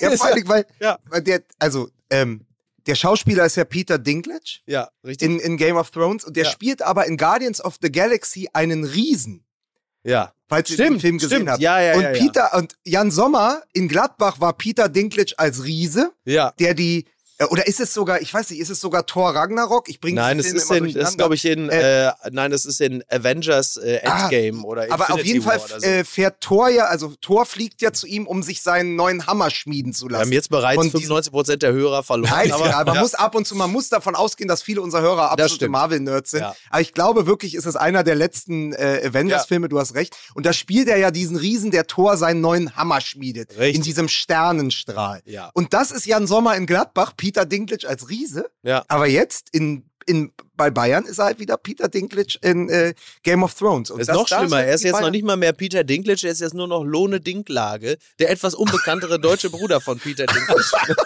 Ja, vor allem, weil, [LAUGHS] Ja. weil der, also, ähm, der Schauspieler ist ja Peter Dinklage ja, richtig. in, in Game of Thrones und der Ja. spielt aber in Guardians of the Galaxy einen Riesen. ja. Falls ihr den Stimmt, Film gesehen stimmt. habt. Ja, ja, und ja. Peter und Jan Sommer in Gladbach war Peter Dinklage als Riese, Ja. der die oder ist es sogar, ich weiß nicht, ist es sogar Thor Ragnarok? Ich bringe Nein, es ist, in, ist glaube ich in, äh, nein, es ist in Avengers äh, Endgame oder Ah, Aber auf Infinity jeden Fall War oder so. äh, fährt Thor ja, also Thor fliegt ja zu ihm, um sich seinen neuen Hammer schmieden zu Wir lassen. haben jetzt bereits von diesem- 95% der Hörer verloren. Nein, aber, aber man ja. muss ab und zu, man muss davon ausgehen, dass viele unserer Hörer absolute. Marvel-Nerds sind. Ja. Aber ich glaube wirklich, ist es einer der letzten äh, Avengers-Filme, du hast recht. Und da spielt er ja diesen Riesen, der Thor seinen neuen Hammer schmiedet. Richtig. In diesem Sternenstrahl. Ja. Und das ist Jan Sommer in Gladbach, Peter Dinklage als Riese. Ja. Aber jetzt in, in, bei Bayern ist er halt wieder Peter Dinklage in äh, Game of Thrones. Und Das ist das- noch da schlimmer. Er ist jetzt noch Bayern- nicht mal mehr Peter Dinklage, er ist jetzt nur noch Lohne Dinklage, der etwas unbekanntere deutsche Bruder von Peter Dinklage. [LAUGHS]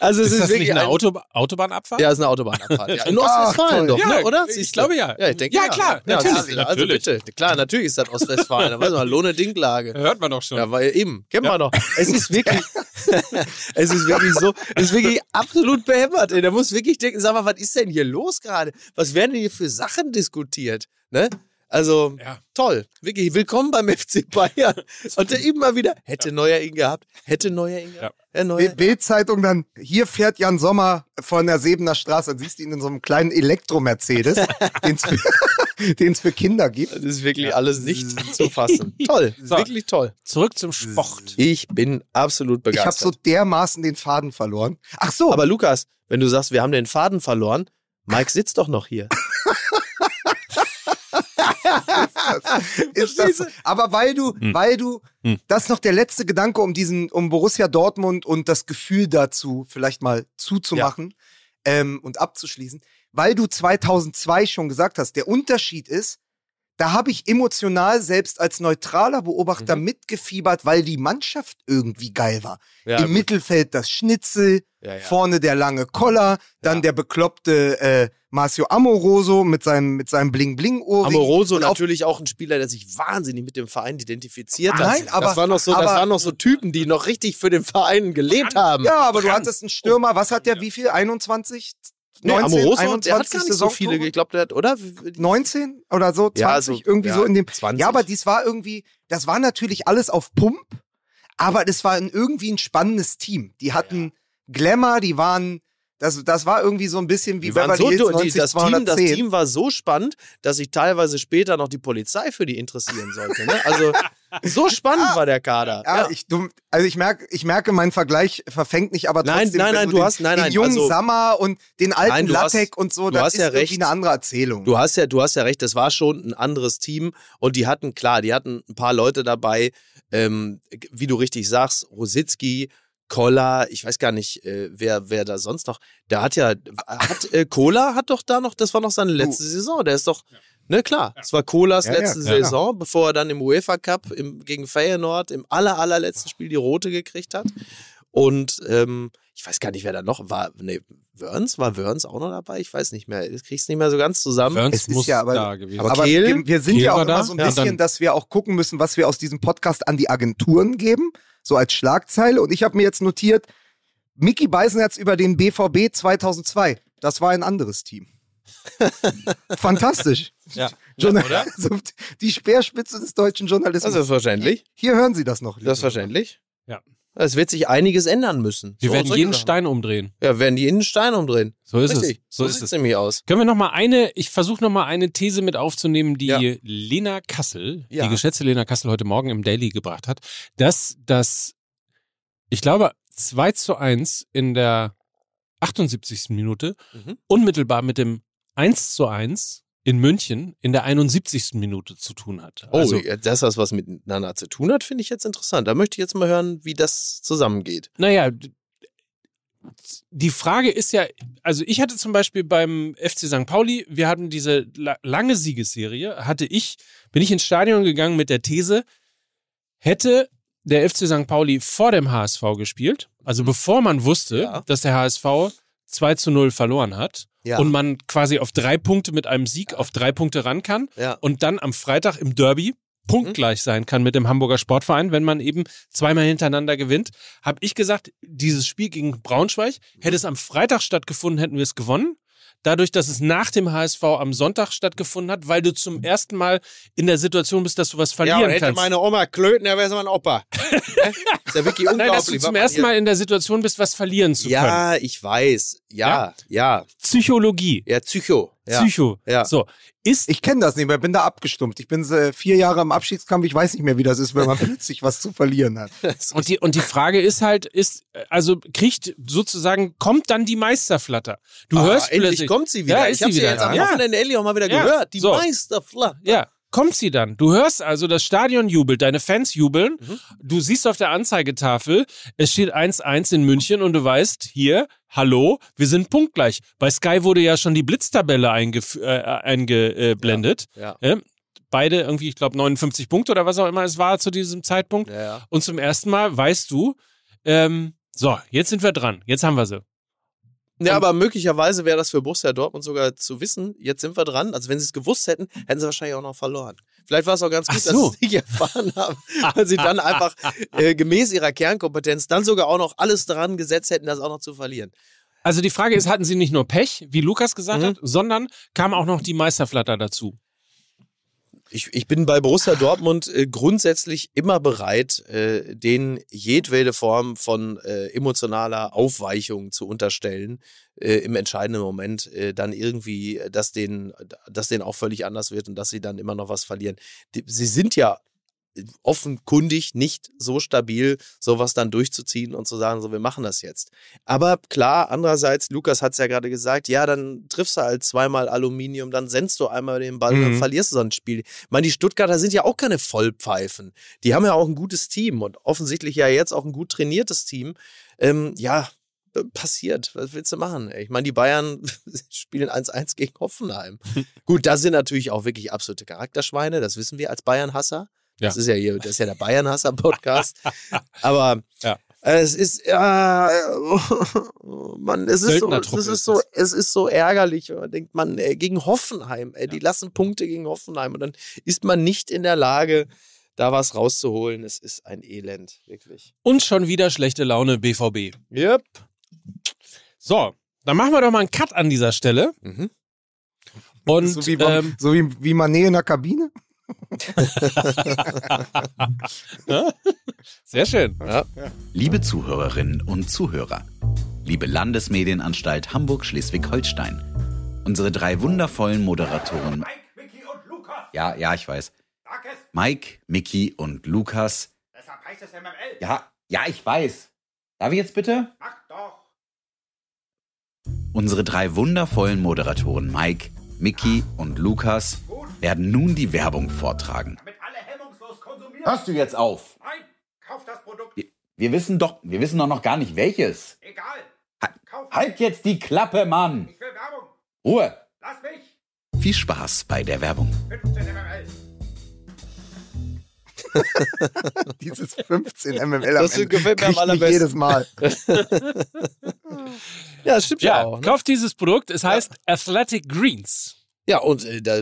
also es ist ist, das wirklich nicht eine ein- Auto Bahnabfahrt? Ja, ist eine Autobahnabfahrt. Ja. [LAUGHS] In Ostwestfalen doch, Ja, ne? oder? ich glaube ja. Ja, ich denke Ja, klar, natürlich, siehst du. Also natürlich. bitte. Klar, natürlich ist das Ostwestfalen. Da weiß man, Lohne Dinklage. Hört man doch schon. Ja, weil eben, kennen wir doch. Es ist wirklich, [LAUGHS] es ist wirklich so, es ist wirklich absolut behämmert. Ey. Da muss wirklich denken, sag mal, was ist denn hier los gerade? Was werden denn hier für Sachen diskutiert? Ne? Also, Ja. toll. Wirklich, willkommen beim FC Bayern. [LAUGHS] Und der immer wieder, hätte Neuer ihn gehabt, hätte Neuer ihn gehabt. Ja. Neuer. Bild-Zeitung dann, hier fährt Jan Sommer von der Sebener Straße, dann siehst du ihn in so einem kleinen Elektro-Mercedes, [LAUGHS] den es für, [LAUGHS] für Kinder gibt. Das ist wirklich alles nicht zu fassen. Toll, So. wirklich toll. Zurück zum Sport. Ich bin absolut Ich habe begeistert. so dermaßen den Faden verloren. Ach so, Aber Lukas, wenn du sagst, wir haben den Faden verloren, Mike sitzt doch noch hier. [LAUGHS] ist das so. Aber weil du, weil du, Hm. das ist noch der letzte Gedanke, um diesen, um Borussia Dortmund und das Gefühl dazu vielleicht mal zuzumachen ähm, und abzuschließen, weil du 2002 schon gesagt hast, der Unterschied ist, da habe ich emotional selbst als neutraler Beobachter Mhm. mitgefiebert, weil die Mannschaft irgendwie geil war. Ja, Im gut. Mittelfeld das Schnitzel, Ja, ja. vorne der lange Koller, dann der bekloppte äh, Marcio Amoroso mit seinem mit seinem Bling Bling Ohrring. Amoroso natürlich auch ein Spieler, der sich wahnsinnig mit dem Verein identifiziert hat. Nein, aber- das waren noch so, das aber- waren noch so Typen, die noch richtig für den Verein gelebt haben. Ja, aber du hattest einen Stürmer, was hat der, wie viel? 21? Nee, 19, Amoroso, der 21 hat gar nicht so viele, ich glaube, der hat, oder? 19 oder so, 20, Ja, so- irgendwie ja, so in dem. 20. Ja, aber dies war irgendwie, das war natürlich alles auf Pump, aber das war ein, irgendwie ein spannendes Team. Die hatten Glamour, die waren, das, das war irgendwie so ein bisschen wie Beverly so, Hills du- die, 90 das, Team, das 210. Team war so spannend, dass sich teilweise später noch die Polizei für die interessieren sollte. Ne? Also [LAUGHS] so spannend war der Kader. Ja, Ich, du, also ich merke, ich merke, mein Vergleich verfängt nicht, aber Nein, trotzdem, nein, wenn nein, du den, hast- nein, den nein, jungen also- Sammer und den alten Nein, du hast- und so, du das hast ist ja irgendwie recht. eine andere Erzählung. Du hast ja, du hast ja recht, das war schon ein anderes Team und die hatten, klar, die hatten ein paar Leute dabei, ähm, wie du richtig sagst, Rositzky, Koller, ich weiß gar nicht, äh, wer, wer da sonst noch, der hat ja, hat, äh, Kola hat doch da noch, das war noch seine letzte Saison, der ist doch, ne klar, es war Kolas Ja, ja, letzte klar. Saison, bevor er dann im UEFA Cup im, gegen Feyenoord im aller, allerletzten Spiel die rote gekriegt hat und ähm, ich weiß gar nicht, wer da noch war, ne, Wörns, war Wörns auch noch dabei? Ich weiß nicht mehr, das kriegst du nicht mehr so ganz zusammen. Burns Es ist muss ja aber- da gewesen aber Aber Kehl? wir, sind Kehl ja auch immer so ein Ja. bisschen, dass wir auch gucken müssen, was wir aus diesem Podcast an die Agenturen geben, so als Schlagzeile. Und ich habe mir jetzt notiert, Mickey Beisenherz über den BVB 2002. Das war ein anderes Team. [LAUGHS] Fantastisch. Ja. Journal oder? [LAUGHS] also die Speerspitze des deutschen Journalismus. Selbstverständlich. Hier hören Sie das noch. Selbstverständlich. Ja. Es wird sich einiges ändern müssen. Wir So werden jeden Sachen. Stein umdrehen. Ja, werden die in den Stein umdrehen. So ist Richtig. es. So, So ist sieht's es. nämlich aus. Können wir noch mal eine, ich versuche noch mal eine These mit aufzunehmen, die Ja. Lena Kassel, Ja. die geschätzte Lena Kassel heute Morgen im Daily gebracht hat, dass das, ich glaube, 2 zu 1 in der 78. Minute Mhm. unmittelbar mit dem 1 zu 1 in München in der 71. Minute zu tun hat. Oh, Also, ja, dass das was miteinander zu tun hat, finde ich jetzt interessant. Da möchte ich jetzt mal hören, wie das zusammengeht. naja, die Frage ist ja, also ich hatte zum Beispiel beim FC St. Pauli, wir hatten diese la lange Siegesserie, hatte ich, bin ich ins Stadion gegangen mit der These, hätte der FC St. Pauli vor dem HSV gespielt, also bevor man wusste, Mhm. Ja. dass der HSV 2 zu 0 verloren hat Ja. und man quasi auf drei Punkte mit einem Sieg auf drei Punkte ran kann Ja. und dann am Freitag im Derby punktgleich sein kann mit dem Hamburger Sportverein, wenn man eben zweimal hintereinander gewinnt, habe ich gesagt, dieses Spiel gegen Braunschweig, hätte es am Freitag stattgefunden, hätten wir es gewonnen. Dadurch, dass es nach dem HSV am Sonntag stattgefunden hat, weil du zum ersten Mal in der Situation bist, dass du was verlieren kannst. Oma Klöten, dann wäre es mein Opa. [LAUGHS] ist ja wirklich Nein, dass du zum ersten Mal in der Situation bist, was verlieren zu können. Ja, ich weiß. Ja, ja. Psychologie. Ja, Psycho. Ja. Psycho. Ja. So. Ist Ich kenne das nicht mehr, bin da abgestumpft. Ich bin äh, vier Jahre im Abschiedskampf, ich weiß nicht mehr, wie das ist, wenn man [LAUGHS] plötzlich was zu verlieren hat. [LAUGHS] Und die, und die Frage ist halt, ist, also kriegt sozusagen, kommt dann die Meisterflatter? Du Ah, hörst endlich plötzlich. kommt sie wieder. Ja, ist ich habe sie sie wieder. jetzt am Ja. Wochenende endlich auch mal wieder Ja. gehört. Die So. Meisterflatter. Ja, kommt sie dann. Du hörst also, das Stadion jubelt, deine Fans jubeln. Mhm. Du siehst auf der Anzeigetafel, es steht 1-1 in München und du weißt, hier, hallo, wir sind punktgleich. Bei Sky wurde ja schon die Blitztabelle eingef- äh, eingeblendet. Ja. Ja, beide irgendwie, ich glaube, 59 Punkte oder was auch immer es war zu diesem Zeitpunkt. Ja. Und zum ersten Mal weißt du, ähm, so, jetzt sind wir dran. Jetzt haben wir sie. Ja, aber möglicherweise wäre das für Borussia Dortmund sogar zu wissen, jetzt sind wir dran. Also wenn sie es gewusst hätten, hätten sie wahrscheinlich auch noch verloren. Vielleicht war es auch ganz gut, so. dass sie es nicht [LAUGHS] erfahren haben, weil sie dann einfach äh, gemäß ihrer Kernkompetenz dann sogar auch noch alles dran gesetzt hätten, das auch noch zu verlieren. Also die Frage ist, hatten sie nicht nur Pech, wie Lukas gesagt Mhm. hat, sondern kam auch noch die Meisterflatter dazu. Ich, ich bin bei Borussia Dortmund äh, grundsätzlich immer bereit, äh, denen jedwede Form von äh, emotionaler Aufweichung zu unterstellen äh, im entscheidenden Moment, äh, dann irgendwie, äh, dass denen, dass denen auch völlig anders wird und dass sie dann immer noch was verlieren. Die, sie sind ja offenkundig nicht so stabil, sowas dann durchzuziehen und zu sagen, so, wir machen das jetzt. Aber klar, andererseits, Lukas hat es ja gerade gesagt, ja, dann triffst du halt zweimal Aluminium, dann sendst du einmal den Ball, dann Mhm. verlierst du so ein Spiel. Ich meine, die Stuttgarter sind ja auch keine Vollpfeifen. Die haben ja auch ein gutes Team und offensichtlich ja jetzt auch ein gut trainiertes Team. Ähm, ja, äh, passiert. Was willst du machen? Ich meine, die Bayern [LAUGHS] spielen 1-1 gegen Hoffenheim. [LAUGHS] Gut, das sind natürlich auch wirklich absolute Charakterschweine, das wissen wir als Bayern-Hasser. Das Ja. ist ja hier, das ist ja der Bayern-Hasser-Podcast. [LAUGHS] Aber Ja. es ist, ja, Mann, es ist, so, es, ist ist so, das. es ist so ärgerlich. Man denkt, man, ey, gegen Hoffenheim, ey, die lassen Punkte gegen Hoffenheim und dann ist man nicht in der Lage, da was rauszuholen. Es ist ein Elend, wirklich. Und schon wieder schlechte Laune BVB. Yep. So, dann machen wir doch mal einen Cut an dieser Stelle. Mhm. Und so wie, man, ähm, so wie, wie Mané in der Kabine? Sehr schön. Liebe Zuhörerinnen und Zuhörer, liebe Landesmedienanstalt Hamburg-Schleswig-Holstein, unsere drei wundervollen Moderatoren. Mike, Mickey und Lukas. Ja, ja, ich weiß. Mike, Mickey und Lukas. Deshalb heißt es MML. Ja, ja, ich weiß. Darf ich jetzt bitte? Mach doch. Unsere drei wundervollen Moderatoren Mike, Mickey und Lukas werden nun die Werbung vortragen. Damit alle hemmungslos konsumieren. Hörst du jetzt auf? Nein, kauf das Produkt. Wir- Wir wissen doch, wir wissen doch noch gar nicht welches. Egal. Ha- Kauf Halt jetzt die Klappe, Mann! Ich will Werbung. Ruhe! Lass mich. Viel Spaß bei der Werbung. 15 MML. [LAUGHS] Dieses 15 MML am Das Ende gefällt mir am allerbesten. jedes Mal. [LAUGHS] Ja, das stimmt ja, Ja, auch. Ne? kauft dieses Produkt. Es heißt Athletic Greens. Ja, und äh, da,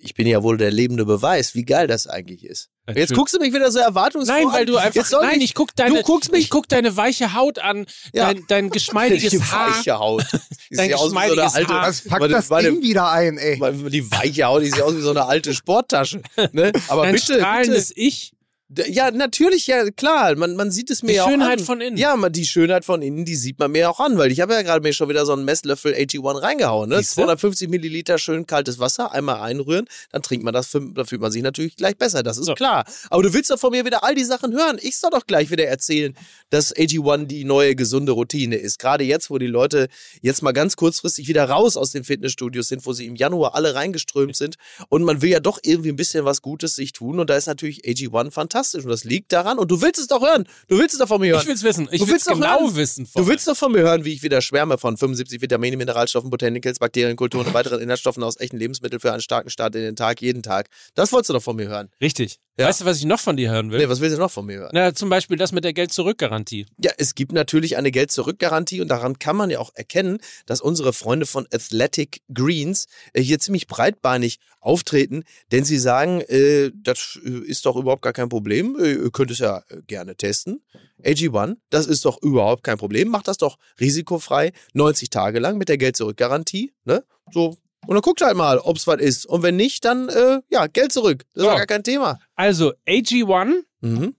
ich bin ja wohl der lebende Beweis, wie geil das eigentlich ist. Jetzt guckst du mich wieder so erwartungsvoll Nein, weil du einfach. Jetzt soll Nein, ich guck deine. du guckst mich. Ich guck deine weiche Haut an, Ja. dein, dein [LAUGHS] geschmeidiges die Haar. weiche Haut. Die Dein sieht aus wie so eine geschmeidiges alte, Haar. Was packt meine, das meine, Ding wieder ein, ey? meine, die weiche Haut, die sieht aus wie so eine alte Sporttasche. Ne? Aber Dein bitte, bitte. strahlendes Ich. Ja, natürlich, ja, klar. Man, man sieht es mir Die ja auch Schönheit an. von innen. Ja, man, die Schönheit von innen, die sieht man mir auch an, weil ich habe ja gerade mir schon wieder so einen Messlöffel AG1 reingehauen. Ne? Siehste? 250 Milliliter schön kaltes Wasser, einmal einrühren, dann trinkt man das, da fühlt man sich natürlich gleich besser, das ist So. klar. Aber du willst doch von mir wieder all die Sachen hören. Ich soll doch gleich wieder erzählen, dass AG1 die neue gesunde Routine ist. Gerade jetzt, wo die Leute jetzt mal ganz kurzfristig wieder raus aus den Fitnessstudios sind, wo sie im Januar alle reingeströmt sind und man will ja doch irgendwie ein bisschen was Gutes sich tun und da ist natürlich AG1 fantastisch und das liegt daran und du willst es doch hören. Du willst es doch von mir hören. Ich will's wissen. Ich willst doch genau hören. wissen. Du willst doch von mir hören, wie ich wieder schwärme von 75 Vitaminen, Mineralstoffen, Botanicals, Bakterien, Kulturen und weiteren Inhaltsstoffen aus echten Lebensmitteln für einen starken Start in den Tag, jeden Tag. Das wolltest du doch von mir hören. Richtig. Ja. Weißt du, was ich noch von dir hören will? Nee, was willst du noch von mir hören? Na, zum Beispiel das mit der Geld-Zurück-Garantie. Ja, es gibt natürlich eine Geld-Zurück-Garantie und daran kann man ja auch erkennen, dass unsere Freunde von Athletic Greens äh, hier ziemlich breitbeinig auftreten, denn sie sagen, äh, das äh, ist doch überhaupt gar kein Problem, äh, ihr könnt es ja gerne testen. AG1, das ist doch überhaupt kein Problem, macht das doch risikofrei 90 Tage lang mit der Geld-Zurück-Garantie, ne? So. Und dann guckt halt mal, ob es was ist. Und wenn nicht, dann, äh, ja, Geld zurück. Das ist So. doch gar kein Thema. Also, AG1, Mhm.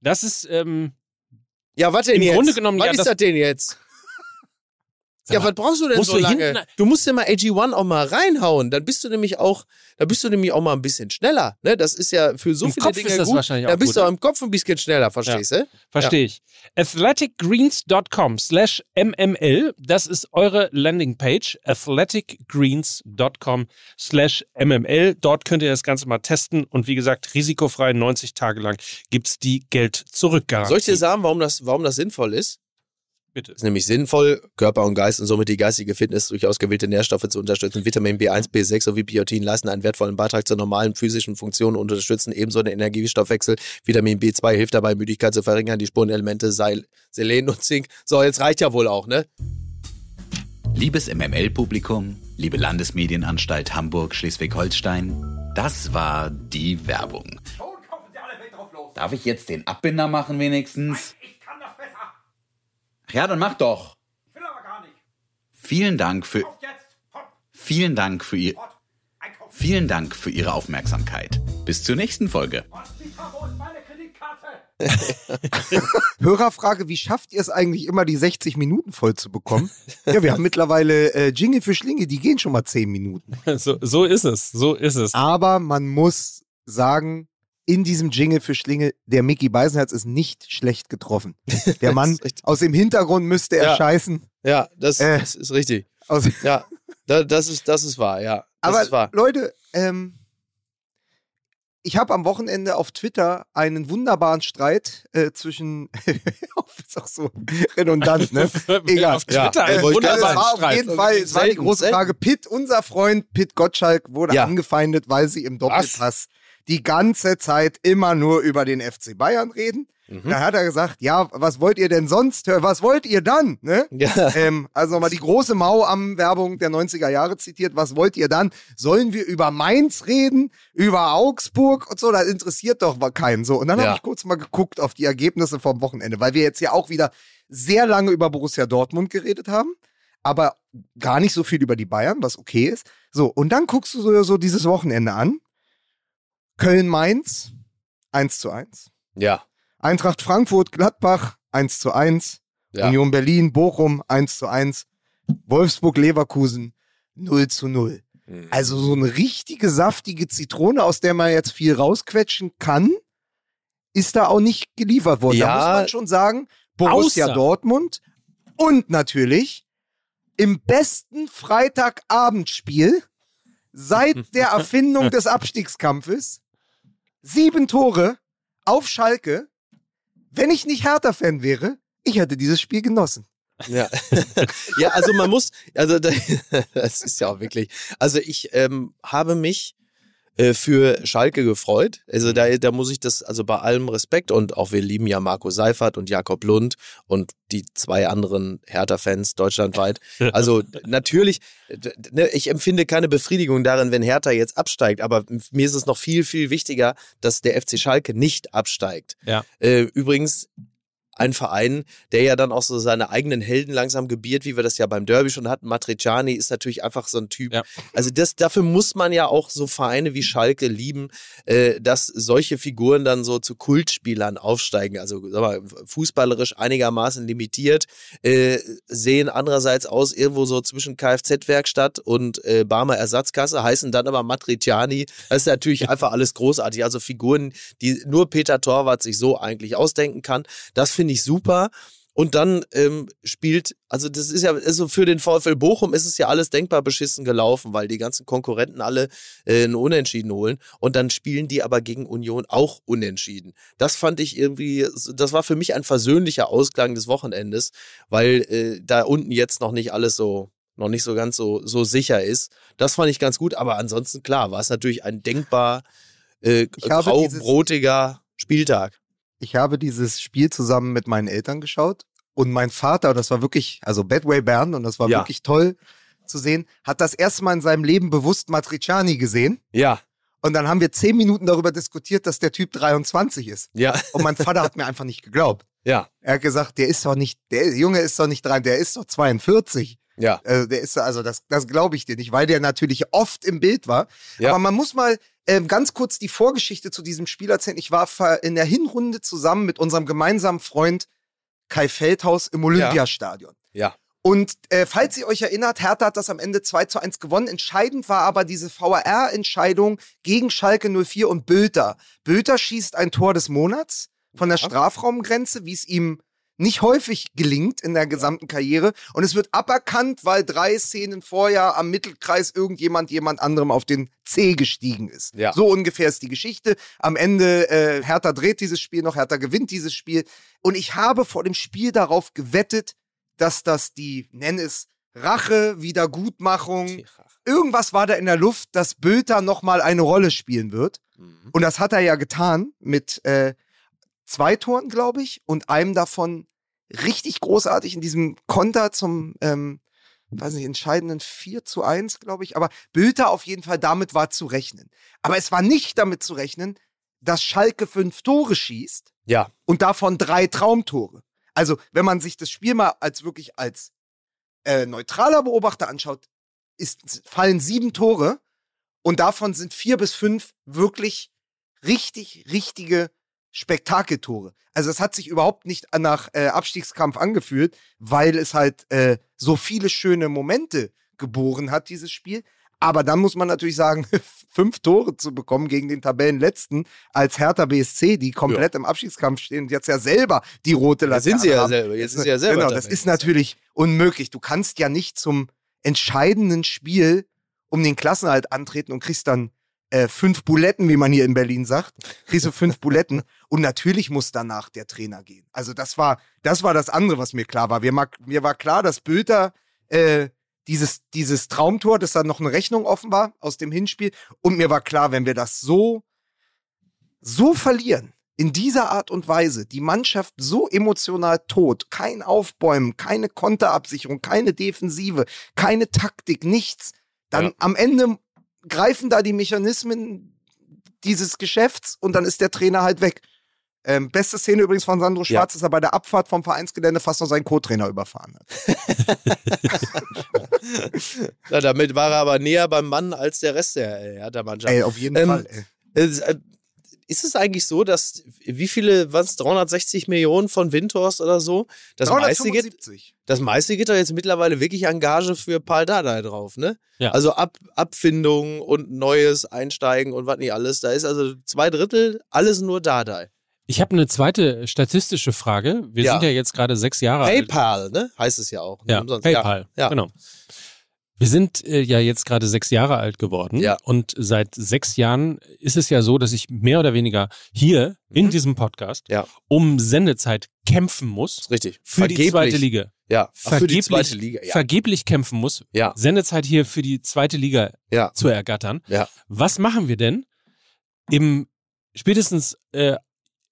das ist, ähm, Ja, was denn Im jetzt? Grunde genommen, was ja, ist das- das denn jetzt? Ja, was brauchst du denn so du lange? hinten- du musst ja mal AG1 auch mal reinhauen. Dann bist du nämlich auch, da bist du nämlich auch mal ein bisschen schneller. Ne? Das ist ja für so Im viele Kopf Dinge ist das gut. wahrscheinlich da auch bist gut, du ne? auch im Kopf ein bisschen schneller, verstehst du? verstehe ich. athleticgreens.com slash mml, das ist eure Landingpage, athleticgreens.com slash mml. Dort könnt ihr das Ganze mal testen und wie gesagt, risikofrei 90 Tage lang gibt's die Geld-Zurück-Garantie. Soll ich dir sagen, warum das, warum das sinnvoll ist? Bitte. ist nämlich sinnvoll, Körper und Geist und somit die geistige Fitness durch ausgewählte Nährstoffe zu unterstützen. Vitamin B1, B6 sowie Biotin leisten einen wertvollen Beitrag zur normalen physischen Funktion und unterstützen ebenso den Energiestoffwechsel. Vitamin B2 hilft dabei, Müdigkeit zu verringern, die Spurenelemente Seil, Selen und Zink. So, jetzt reicht ja wohl auch, ne? Liebes MML-Publikum, liebe Landesmedienanstalt Hamburg-Schleswig-Holstein, das war die Werbung. Schon kaufen Sie alle Welt drauf los. Darf ich jetzt den Abbinder machen wenigstens? Ich kann das besser. Ach Ja, dann mach doch. Ich will aber gar nicht. Vielen Dank für, vielen Dank für ihr, vielen Dank für Ihre Aufmerksamkeit. Bis zur nächsten Folge. [LAUGHS] Hörerfrage, wie schafft ihr es eigentlich immer, die 60 Minuten voll zu bekommen? ja, wir haben mittlerweile äh, Jingle für Schlinge, die gehen schon mal 10 Minuten. [LAUGHS] So, so ist es, so ist es. Aber man muss sagen, in diesem Jingle für Schlinge, der Mickey Beisenherz ist nicht schlecht getroffen. [LAUGHS] Der Mann aus dem Hintergrund müsste er Ja. scheißen. Ja, das, Äh. das ist richtig. Aus, Ja, da, das, ist, das ist wahr, ja. Das aber ist wahr. Leute, ähm, ich habe am Wochenende auf Twitter einen wunderbaren Streit äh, zwischen, [LAUGHS] ist auch so redundant, ne? [LAUGHS] Egal. Auf Twitter Ja, ein wollte ich es gerade wunderbarer war auf Streit. jeden Fall, es war die große. Frage. Pitt, unser Freund Pitt Gottschalk, wurde Ja. angefeindet, weil sie im Doppelpass die ganze Zeit immer nur über den FC Bayern reden. Da hat er gesagt, ja, was wollt ihr denn sonst? Was wollt ihr dann? Ne? Ja. Ähm, also nochmal die große Mau am Werbung der 90er Jahre zitiert. Was wollt ihr dann? Sollen wir über Mainz reden? Über Augsburg und so? Das interessiert doch keinen so. Und dann Ja. habe ich kurz mal geguckt auf die Ergebnisse vom Wochenende, weil wir jetzt ja auch wieder sehr lange über Borussia Dortmund geredet haben, aber gar nicht so viel über die Bayern, was okay ist. So, und dann guckst du so, so dieses Wochenende an. Köln-Mainz, 1 zu 1. Ja. Eintracht Frankfurt, Gladbach 1 zu 1. Ja. Union Berlin, Bochum 1 zu 1. Wolfsburg, Leverkusen 0 zu 0. Mhm. Also so eine richtige saftige Zitrone, aus der man jetzt viel rausquetschen kann, ist da auch nicht geliefert worden. Da Ja. muss man schon sagen, Borussia Außer- Dortmund und natürlich im besten Freitagabendspiel seit der [LAUGHS] Erfindung des Abstiegskampfes sieben Tore auf Schalke. Wenn ich nicht Hertha-Fan wäre, ich hätte dieses Spiel genossen. Ja. [LAUGHS] ja, also man muss, also da, [LAUGHS] das ist ja auch wirklich, also ich ähm, habe mich äh, für Schalke gefreut. Also da, da muss ich das, also bei allem Respekt und auch wir lieben ja Marco Seifert und Jakob Lund und die zwei anderen Hertha-Fans deutschlandweit. Also natürlich, ne, ich empfinde keine Befriedigung darin, wenn Hertha jetzt absteigt, aber mir ist es noch viel, viel wichtiger, dass der FC Schalke nicht absteigt. Ja. Äh, übrigens, ein Verein, der ja dann auch so seine eigenen Helden langsam gebiert, wie wir das ja beim Derby schon hatten. Matriciani ist natürlich einfach so ein Typ. Ja. Also das, dafür muss man ja auch so Vereine wie Schalke lieben, äh, dass solche Figuren dann so zu Kultspielern aufsteigen. Also sag mal, fußballerisch einigermaßen limitiert, äh, sehen andererseits aus irgendwo so zwischen Kfz-Werkstatt und äh, Barmer Ersatzkasse, heißen dann aber Matriciani. Das ist natürlich einfach alles großartig. Also Figuren, die nur Peter Torwart sich so eigentlich ausdenken kann. Das finde ich super. Und dann ähm, spielt, also das ist ja, also für den VfL Bochum ist es ja alles denkbar beschissen gelaufen, weil die ganzen Konkurrenten alle äh, einen Unentschieden holen. Und dann spielen die aber gegen Union auch unentschieden. Das fand ich irgendwie, das war für mich ein versöhnlicher Ausklang des Wochenendes, weil äh, da unten jetzt noch nicht alles so, noch nicht so ganz so, so sicher ist. Das fand ich ganz gut, aber ansonsten klar, war es natürlich ein denkbar äh, graubrotiger Spieltag. Ich habe dieses Spiel zusammen mit meinen Eltern geschaut und mein Vater, das war wirklich, also Badway Bern und das war Ja. wirklich toll zu sehen, hat das erste Mal in seinem Leben bewusst Matriciani gesehen. Ja, Und dann haben wir zehn Minuten darüber diskutiert, dass der Typ 23 ist. ja, Und mein Vater hat mir einfach nicht geglaubt. ja, Er hat gesagt, der ist doch nicht, der Junge ist doch nicht dran, der ist doch 42. ja. Also der ist, also das, das glaube ich dir nicht, weil der natürlich oft im Bild war. Ja. Aber man muss mal ähm, ganz kurz die Vorgeschichte zu diesem Spiel erzählen. Ich war in der Hinrunde zusammen mit unserem gemeinsamen Freund Kai Feldhaus im Olympiastadion. Ja. Und äh, falls ihr euch erinnert, Hertha hat das am Ende 2 zu 1 gewonnen. Entscheidend war aber diese VAR-Entscheidung gegen Schalke 04 und Bülter. Bülter schießt ein Tor des Monats von der Strafraumgrenze, wie es ihm nicht häufig gelingt in der gesamten Karriere. Und es wird aberkannt, weil drei Szenen vorher am Mittelkreis irgendjemand jemand anderem auf den C gestiegen ist. Ja. So ungefähr ist die Geschichte. Am Ende, äh, Hertha dreht dieses Spiel noch, Hertha gewinnt dieses Spiel. Und ich habe vor dem Spiel darauf gewettet, dass das die, nenn es Rache, Wiedergutmachung, irgendwas war da in der Luft, dass Bülter nochmal eine Rolle spielen wird. Mhm. Und das hat er ja getan mit äh, zwei Toren, glaube ich, und einem davon richtig großartig in diesem Konter zum, ähm, weiß nicht, entscheidenden 4 zu 1, glaube ich. Aber Bülter auf jeden Fall damit war zu rechnen. Aber es war nicht damit zu rechnen, dass Schalke fünf Tore schießt Ja, und davon drei Traumtore. Also, wenn man sich das Spiel mal als wirklich als äh, neutraler Beobachter anschaut, ist, fallen sieben Tore und davon sind vier bis fünf wirklich richtig, richtige Spektakeltore. Also es hat sich überhaupt nicht nach äh, Abstiegskampf angefühlt, weil es halt äh, so viele schöne Momente geboren hat, dieses Spiel. Aber dann muss man natürlich sagen, [LAUGHS] fünf Tore zu bekommen gegen den Tabellenletzten als Hertha BSC, die komplett im Abstiegskampf stehen und jetzt ja selber die rote Jetzt Laterne sind sie ja haben. selber. Jetzt sind sie ja selber. Genau, das ist natürlich unmöglich. Du kannst ja nicht zum entscheidenden Spiel um den Klassenhalt antreten und kriegst dann äh, fünf Buletten, wie man hier in Berlin sagt. Kriegst du fünf Buletten und natürlich muss danach der Trainer gehen. Also das war, das war das andere, was mir klar war. Mir, mag, mir war klar, dass Bülter äh, dieses, dieses Traumtor, dass da noch eine Rechnung offen war aus dem Hinspiel und mir war klar, wenn wir das so so verlieren in dieser Art und Weise die Mannschaft so emotional tot, kein Aufbäumen, keine Konterabsicherung, keine Defensive, keine Taktik, nichts, dann Ja. am Ende greifen da die Mechanismen dieses Geschäfts und dann ist der Trainer halt weg. Ähm, beste Szene übrigens von Sandro Schwarz, dass er bei der Abfahrt vom Vereinsgelände fast noch seinen Co-Trainer überfahren hat. [LAUGHS] Ja, damit war er aber näher beim Mann als der Rest der äh, Hertha-Mannschaft. Ey, auf jeden Ähm, Fall. Ey. Ist es eigentlich so, dass wie viele, was 360 Millionen von Windhorst oder so? Das meiste, geht, 375. das meiste geht doch jetzt mittlerweile wirklich an Gage für Paul Dardai drauf, ne? Ja. Also Ab, Abfindung und Neues einsteigen und was nicht alles. Da ist also zwei Drittel alles nur Dardai. Ich habe eine zweite statistische Frage. Wir Ja. sind ja jetzt gerade sechs Jahre alt. PayPal, ne? Heißt es ja auch. Ja, Umsonst. PayPal. Ja. Genau. Wir sind äh, ja jetzt gerade sechs Jahre alt geworden. Ja. Und seit sechs Jahren ist es ja so, dass ich mehr oder weniger hier in diesem Podcast Mhm. Ja. um Sendezeit kämpfen muss richtig. für die zweite Liga. Ja, Ach, für die Vergeblich- zweite Liga. Ja. Vergeblich kämpfen muss, Ja. Sendezeit hier für die zweite Liga Ja. zu ergattern. Ja. Was machen wir denn im spätestens äh,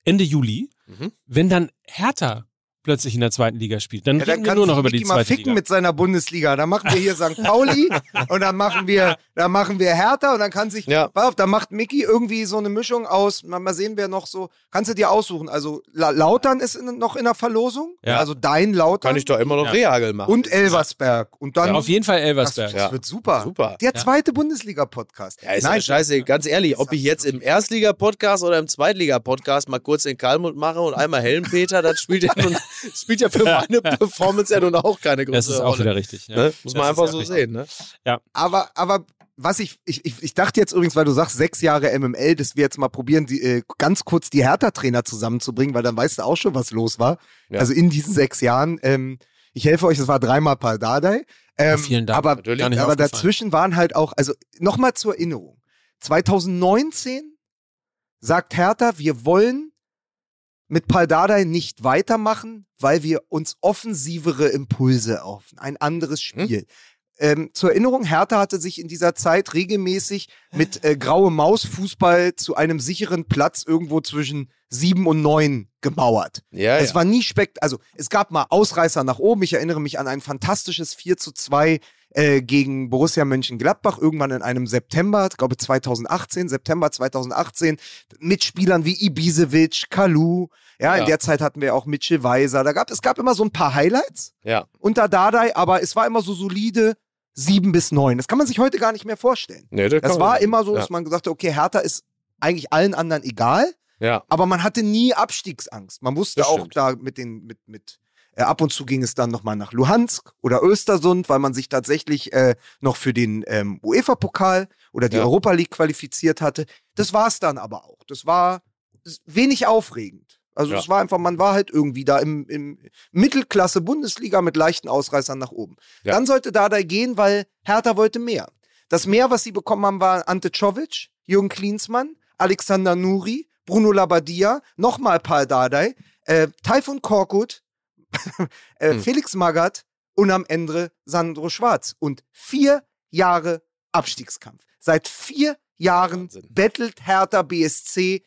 Ende Juli, Mhm. wenn dann Hertha plötzlich in der zweiten Liga spielt? Dann Ja, dann reden wir kann nur noch über die mal zweite ficken Liga. mit seiner Bundesliga. Dann machen wir hier St. Pauli [LAUGHS] und dann machen wir, dann machen wir Hertha und dann kann sich, Ja. pass auf, dann macht Mickey irgendwie so eine Mischung aus, mal, mal sehen, wer noch so, kannst du dir aussuchen. Also La Lautern ist in, noch in der Verlosung, Ja. also dein Lautern Kann ich doch immer noch Ja. Rehagel machen. und Elversberg. Und dann, Ja, auf jeden Fall das, Elversberg. das Ja. wird super. Super. Der Ja. zweite Bundesliga-Podcast. Ja, ist ja scheiße, ganz ehrlich, ob ich jetzt im Erstliga-Podcast oder im Zweitliga-Podcast mal kurz den Kalmund mache und einmal Helmpeter, das spielt ja, nun, spielt ja für meine [LAUGHS] Performance ja nun auch keine große Das ist auch Rolle. wieder richtig. Ja. Ne? Muss man Das einfach so richtig. sehen. Ne? Aber, aber was ich, ich, ich, dachte jetzt übrigens, weil du sagst, sechs Jahre MML, dass wir jetzt mal probieren, die, äh, ganz kurz die Hertha-Trainer zusammenzubringen, weil dann weißt du auch schon, was los war. Ja. Also in diesen sechs Jahren. Ähm, ich helfe euch, es war dreimal Paul Dardai. Ähm, Vielen Dank. Aber, Natürlich. Gar nicht aber dazwischen waren halt auch, also nochmal zur Erinnerung. 2019 sagt Hertha, wir wollen mit Paul Dardai nicht weitermachen, weil wir uns offensivere Impulse erhoffen, ein anderes Spiel. Ähm, zur Erinnerung, Hertha hatte sich in dieser Zeit regelmäßig mit äh, graue Maus Fußball zu einem sicheren Platz irgendwo zwischen sieben und neun gemauert. Ja, Es ja. war nie spekt, also es gab mal Ausreißer nach oben. Ich erinnere mich an ein fantastisches 4 zu 2 äh, gegen Borussia Mönchengladbach irgendwann in einem September, ich glaube 2018, September 2018, mit Spielern wie Ibisevic, Kalu. Ja, Ja. in der Zeit hatten wir auch Mitchell Weiser. Da gab, es gab immer so ein paar Highlights ja. unter Dardai, aber es war immer so solide sieben bis neun. Das kann man sich heute gar nicht mehr vorstellen. Nee, Das kann war man- immer so, ja. dass man gesagt hat, okay, Hertha ist eigentlich allen anderen egal. Ja. Aber man hatte nie Abstiegsangst. Man wusste Das auch stimmt. da mit den, mit, mit, ab und zu ging es dann nochmal nach Luhansk oder Östersund, weil man sich tatsächlich äh, noch für den ähm, UEFA-Pokal oder die Ja. Europa League qualifiziert hatte. Das war es dann aber auch. Das war wenig aufregend. Also Ja. es war einfach, man war halt irgendwie da im, im Mittelklasse Bundesliga mit leichten Ausreißern nach oben. Ja. Dann sollte Dardai gehen, weil Hertha wollte mehr. Das mehr, was sie bekommen haben, war Ante Czovic, Jürgen Klinsmann, Alexander Nuri, Bruno Labbadia, nochmal Paul Dardai, äh, Taifun Korkut, [LAUGHS] äh, Hm. Felix Magath und am Ende Sandro Schwarz. Und vier Jahre Abstiegskampf. Seit vier Jahren Wahnsinn. bettelt Hertha BSC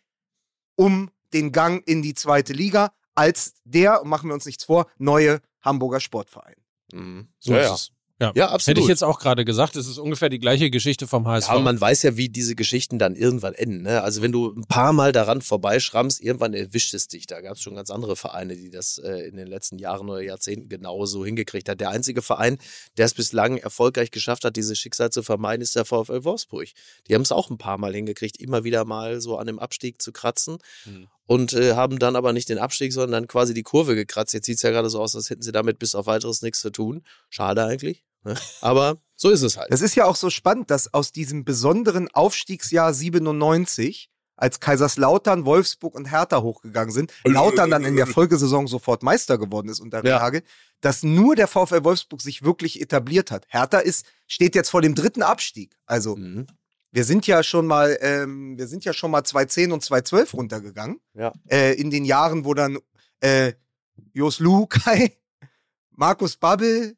um den Gang in die zweite Liga als der, machen wir uns nichts vor, neue Hamburger Sportverein. Mhm. So ja, ist ja. es. Ja. ja, absolut. Hätte ich jetzt auch gerade gesagt, es ist ungefähr die gleiche Geschichte vom HSV. Ja, und man weiß ja, wie diese Geschichten dann irgendwann enden. Ne? Also wenn du ein paar Mal daran vorbeischrammst, irgendwann erwischt es dich. Da gab es schon ganz andere Vereine, die das äh, in den letzten Jahren oder Jahrzehnten genauso hingekriegt hat. Der einzige Verein, der es bislang erfolgreich geschafft hat, dieses Schicksal zu vermeiden, ist der VfL Wolfsburg. Die haben es auch ein paar Mal hingekriegt, immer wieder mal so an dem Abstieg zu kratzen. Hm. Und äh, haben dann aber nicht den Abstieg, sondern quasi die Kurve gekratzt. Jetzt sieht es ja gerade so aus, als hätten sie damit bis auf weiteres nichts zu tun. Schade eigentlich. Ne? Aber so ist es halt. Das ist ja auch so spannend, dass aus diesem besonderen Aufstiegsjahr 97, als Kaiserslautern, Wolfsburg und Hertha hochgegangen sind, Lautern dann in der Folgesaison sofort Meister geworden ist unter Ja. Rehage, dass nur der VfL Wolfsburg sich wirklich etabliert hat. Hertha ist, steht jetzt vor dem dritten Abstieg. Also Mhm. wir sind ja schon mal, ähm, wir sind ja schon mal 2010 und 2012 runtergegangen. Ja. Äh, in den Jahren, wo dann äh, Jos Lukai, Markus Babbel,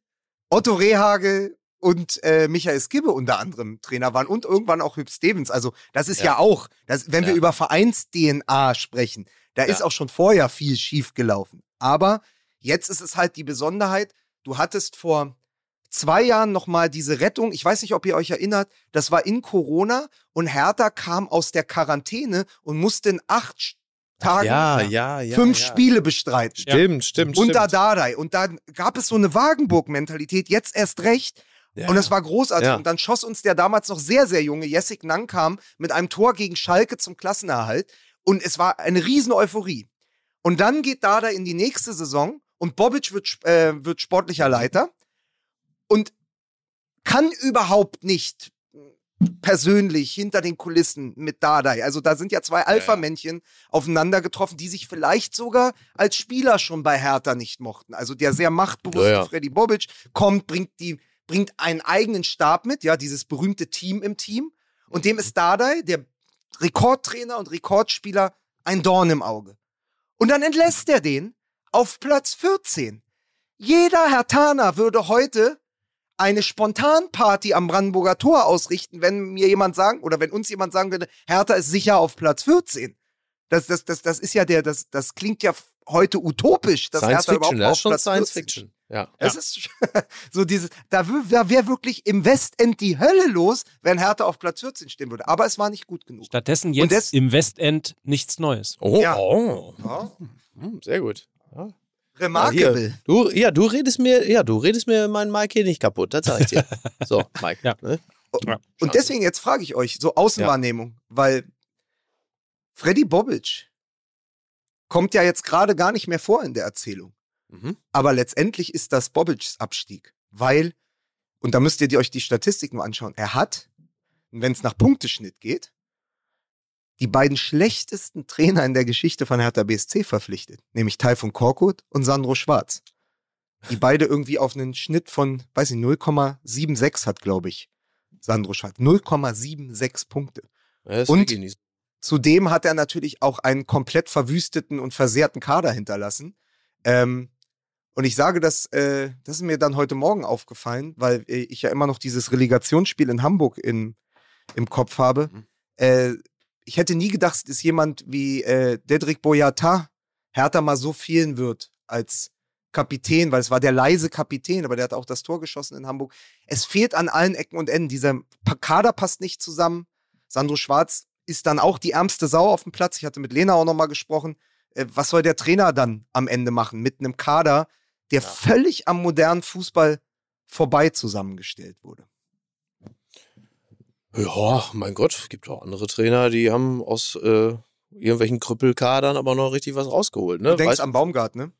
Otto Rehagel und äh, Michael Skibbe unter anderem Trainer waren und irgendwann auch Hüb Stevens. Also das ist ja, Ja. auch, das, wenn wir Ja. über Vereins-DNA sprechen, da ist Ja. auch schon vorher viel schief gelaufen. Aber jetzt ist es halt die Besonderheit, du hattest vor zwei Jahren nochmal diese Rettung, ich weiß nicht, ob ihr euch erinnert, das war in Corona und Hertha kam aus der Quarantäne und musste in acht Sch- Tagen Ja, ja, ja. fünf. Spiele bestreiten. Stimmt, stimmt, Unter stimmt. Dardai. Und dann gab es so eine Wagenburg-Mentalität, jetzt erst recht. Ja. Und das war großartig. Ja. Und dann schoss uns der damals noch sehr, sehr junge Jessic Nankam mit einem Tor gegen Schalke zum Klassenerhalt. Und es war eine riesen Euphorie. Und dann geht Dardai in die nächste Saison und Bobic wird, äh, wird sportlicher Leiter und kann überhaupt nicht persönlich hinter den Kulissen mit Dardai. Also da sind ja zwei Alpha-Männchen aufeinander getroffen, die sich vielleicht sogar als Spieler schon bei Hertha nicht mochten. Also der sehr machtbewusste Ja, ja. Freddy Bobic kommt, bringt die, bringt einen eigenen Stab mit, ja, dieses berühmte Team im Team. Und dem ist Dardai, der Rekordtrainer und Rekordspieler, ein Dorn im Auge. Und dann entlässt er den auf Platz 14. Jeder Hertaner würde heute eine Spontanparty am Brandenburger Tor ausrichten, wenn mir jemand sagen oder wenn uns jemand sagen würde, Hertha ist sicher auf Platz 14. Das, das, das, das ist ja der, das, das klingt ja heute utopisch, dass Science Hertha Fiction, überhaupt das auf ist schon Platz Science 14 Fiction. Ja. es ist [LAUGHS] so dieses, da, da wäre wirklich im Westend die Hölle los, wenn Hertha auf Platz 14 stehen würde. Aber es war nicht gut genug. Stattdessen jetzt das- im Westend nichts Neues. Oh, Ja. oh. Ja. Hm, sehr gut. Ja. Remarkable. Hier, du, ja, du redest mir, ja, du redest mir meinen Mike hier nicht kaputt, das sag ich dir. [LAUGHS] So, Mike. Ja. Ne? Und deswegen jetzt frage ich euch, so Außenwahrnehmung, weil Freddy Bobic kommt ja jetzt gerade gar nicht mehr vor in der Erzählung. Mhm. Aber letztendlich ist das Bobics Abstieg, weil, und da müsst ihr die- euch die Statistiken mal anschauen, er hat, wenn es nach Punkteschnitt geht, die beiden schlechtesten Trainer in der Geschichte von Hertha BSC verpflichtet, nämlich Taifun Korkut und Sandro Schwarz. Die beide irgendwie auf einen Schnitt von, weiß ich, 0,76 hat, glaube ich, Sandro Schwarz. 0,76 Punkte. Ja, Und-. Zudem hat er natürlich auch einen komplett verwüsteten und versehrten Kader hinterlassen. Ähm, und ich sage das, äh, das ist mir dann heute Morgen aufgefallen, weil äh, ich ja immer noch dieses Relegationsspiel in Hamburg in, im Kopf habe. Mhm. Äh, ich hätte nie gedacht, dass jemand wie äh, Dedrick Boyata Hertha mal so fehlen wird als Kapitän, weil es war der leise Kapitän, aber der hat auch das Tor geschossen in Hamburg. Es fehlt an allen Ecken und Enden. Dieser Kader passt nicht zusammen. Sandro Schwarz ist dann auch die ärmste Sau auf dem Platz. Ich hatte mit Lena auch nochmal gesprochen. Äh, was soll der Trainer dann am Ende machen mit einem Kader, der völlig am modernen Fußball vorbei zusammengestellt wurde? Ja, mein Gott, gibt auch andere Trainer, die haben aus äh, irgendwelchen Krüppelkadern aber noch richtig was rausgeholt. Ne? Du denkst Weißt- am Baumgart, ne?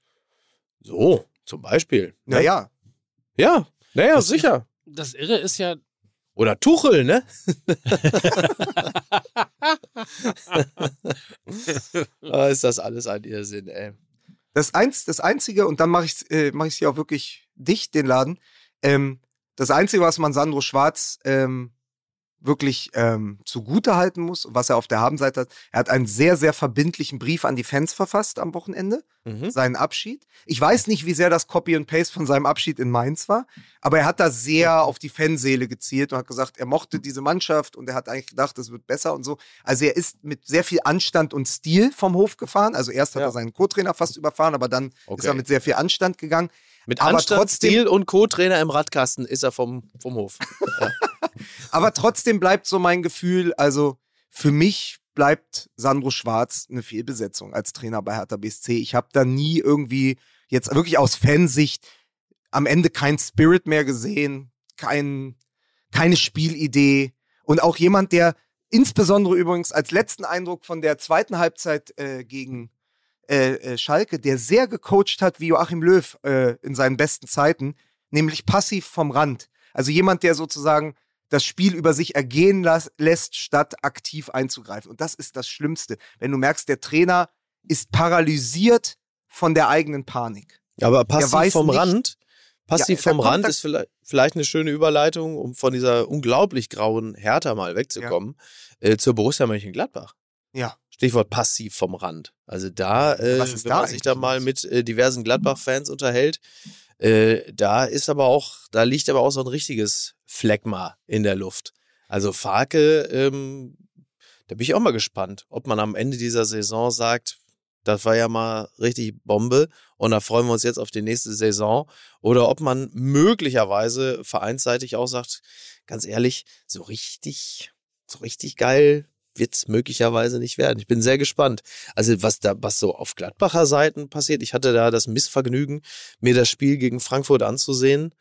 so, zum Beispiel. Ne? Naja, Ja, naja, Das- sicher. Das Irre ist ja, Oder Tuchel, ne? [LAUGHS] ah, ist das alles ein Irrsinn, ey. das, eins, das Einzige, und dann mache ich es äh, mach ich's hier auch wirklich dicht, den Laden. Ähm, das Einzige, was man Sandro Schwarz ähm, wirklich ähm, zugute halten muss, was er auf der Habenseite hat, er hat einen sehr, sehr verbindlichen Brief an die Fans verfasst am Wochenende. Mhm. seinen Abschied. Ich weiß nicht, wie sehr das Copy and Paste von seinem Abschied in Mainz war, aber er hat da sehr auf die Fanseele gezielt und hat gesagt, er mochte diese Mannschaft und er hat eigentlich gedacht, es wird besser und so. Also er ist mit sehr viel Anstand und Stil vom Hof gefahren. Also erst hat Ja. er seinen Co-Trainer fast überfahren, aber dann ist Okay. er mit sehr viel Anstand gegangen. Mit Aber Anstand, trotzdem- Stil und Co-Trainer im Radkasten ist er vom, vom Hof. [LAUGHS] Aber trotzdem bleibt so mein Gefühl, also für mich bleibt Sandro Schwarz eine Fehlbesetzung als Trainer bei Hertha BSC. Ich habe da nie irgendwie jetzt wirklich aus Fansicht am Ende kein Spirit mehr gesehen, kein, keine Spielidee und auch jemand, der insbesondere übrigens als letzten Eindruck von der zweiten Halbzeit äh, gegen äh, äh, Schalke, der sehr gecoacht hat wie Joachim Löw äh, in seinen besten Zeiten, nämlich passiv vom Rand. Also jemand, der sozusagen das Spiel über sich ergehen lässt, statt aktiv einzugreifen. Und das ist das Schlimmste. Wenn du merkst, der Trainer ist paralysiert von der eigenen Panik. Aber passiv vom nicht- Rand, passiv Ja, vom Rand ist vielleicht, vielleicht eine schöne Überleitung, um von dieser unglaublich grauen Hertha mal wegzukommen, äh, zur Borussia Mönchengladbach. Ja. Stichwort passiv vom Rand. Also da, äh, wenn da man sich da mal mit äh, diversen Gladbach-Fans unterhält, Äh, da ist aber auch, da liegt aber auch so ein richtiges Phlegma in der Luft. Also Farke, ähm, da bin ich auch mal gespannt, ob man am Ende dieser Saison sagt, das war ja mal richtig Bombe und da freuen wir uns jetzt auf die nächste Saison. Oder ob man möglicherweise vereinsseitig auch sagt, ganz ehrlich, so richtig, so richtig geil wird's möglicherweise nicht werden. Ich bin sehr gespannt. Also was da, was so auf Gladbacher Seiten passiert, ich hatte da das Missvergnügen, mir das Spiel gegen Frankfurt anzusehen.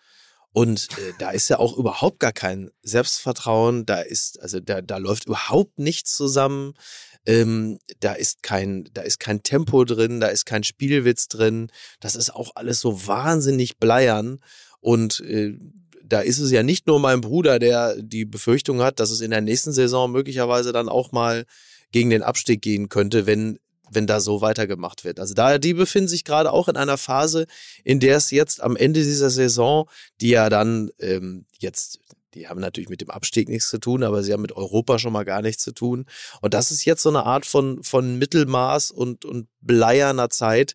Und äh, da ist ja auch überhaupt gar kein Selbstvertrauen. Da ist, also da, da läuft überhaupt nichts zusammen. Ähm, da ist kein, da ist kein Tempo drin, da ist kein Spielwitz drin. Das ist auch alles so wahnsinnig bleiern. Und äh, da ist es ja nicht nur mein Bruder, der die Befürchtung hat, dass es in der nächsten Saison möglicherweise dann auch mal gegen den Abstieg gehen könnte, wenn wenn da so weitergemacht wird. Also da die befinden sich gerade auch in einer Phase, in der es jetzt am Ende dieser Saison, die ja dann ähm, jetzt die haben natürlich mit dem Abstieg nichts zu tun, aber sie haben mit Europa schon mal gar nichts zu tun. Und das ist jetzt so eine Art von, von Mittelmaß und, und bleierner Zeit,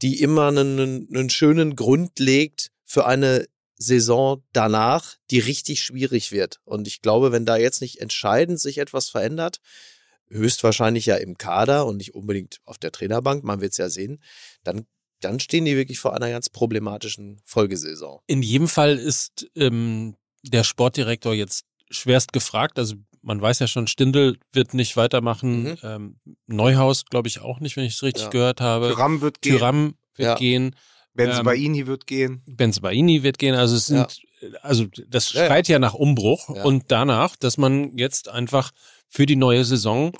die immer einen, einen schönen Grund legt für eine Saison danach, die richtig schwierig wird. Und ich glaube, wenn da jetzt nicht entscheidend sich etwas verändert, höchstwahrscheinlich ja im Kader und nicht unbedingt auf der Trainerbank, man wird es ja sehen, dann, dann stehen die wirklich vor einer ganz problematischen Folgesaison. In jedem Fall ist ähm, der Sportdirektor jetzt schwerst gefragt. Also man weiß ja schon, Stindl wird nicht weitermachen. Mhm. Ähm, Neuhaus, glaube ich, auch nicht, wenn ich es richtig Ja. gehört habe. Tyram wird gehen. Tyram wird Ja. gehen. Benzibaini wird gehen. Benzibaini wird gehen. Also es sind, also das Ja, ja. schreit ja nach Umbruch Ja. und danach, dass man jetzt einfach für die neue Saison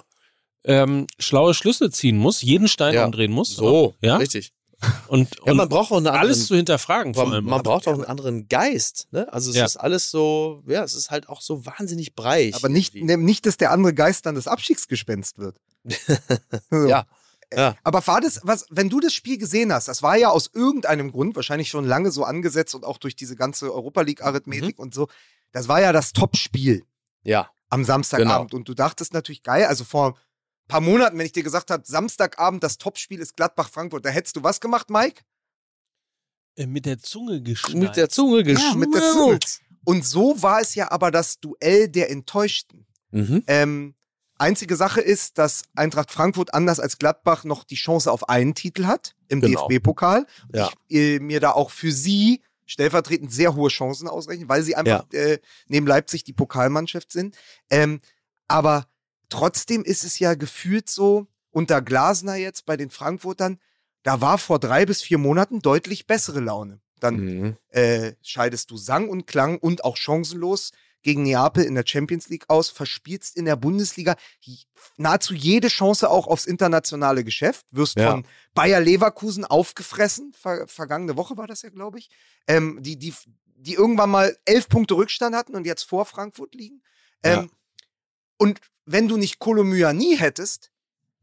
ähm, schlaue Schlüsse ziehen muss, jeden Stein Ja. umdrehen muss. So, ja. richtig. Und, Ja, und man braucht auch eine andere alles zu hinterfragen. Vor man, allem. man braucht auch einen anderen Geist, ne? Also es Ja. ist alles so, ja, es ist halt auch so wahnsinnig breich. Aber nicht, ne, nicht, dass der andere Geist dann das Abstiegsgespenst wird. [LAUGHS] So. Ja. Ja. Aber war das, was, wenn du das Spiel gesehen hast, das war ja aus irgendeinem Grund, wahrscheinlich schon lange so angesetzt und auch durch diese ganze Europa League-Arithmetik Mhm. und so, das war ja das Top-Spiel Ja, am Samstagabend. Genau. Und du dachtest natürlich geil, also vor ein paar Monaten, wenn ich dir gesagt habe, Samstagabend das Topspiel ist Gladbach-Frankfurt, da hättest du was gemacht, Mike? Äh, mit der Zunge geschnallt. mit der Zunge Ja, mit der Zunge. geschnallt. Und so war es ja aber das Duell der Enttäuschten. Mhm. Ähm, einzige Sache ist, dass Eintracht Frankfurt anders als Gladbach noch die Chance auf einen Titel hat im Genau. DFB-Pokal. Ja. Ich äh, mir da auch für sie stellvertretend sehr hohe Chancen ausrechnen, weil sie einfach äh, neben Leipzig die Pokalmannschaft sind. Ähm, aber trotzdem ist es ja gefühlt so, unter Glasner jetzt bei den Frankfurtern, da war vor drei bis vier Monaten deutlich bessere Laune. Dann Mhm. äh, scheidest du sang und klang und auch chancenlos gegen Neapel in der Champions League aus, verspielst in der Bundesliga nahezu jede Chance auch aufs internationale Geschäft, wirst Ja. von Bayer Leverkusen aufgefressen, ver vergangene Woche war das ja, glaube ich, ähm, die, die, die irgendwann mal elf Punkte Rückstand hatten und jetzt vor Frankfurt liegen. Ähm, Ja. Und wenn du nicht Kolomyani hättest,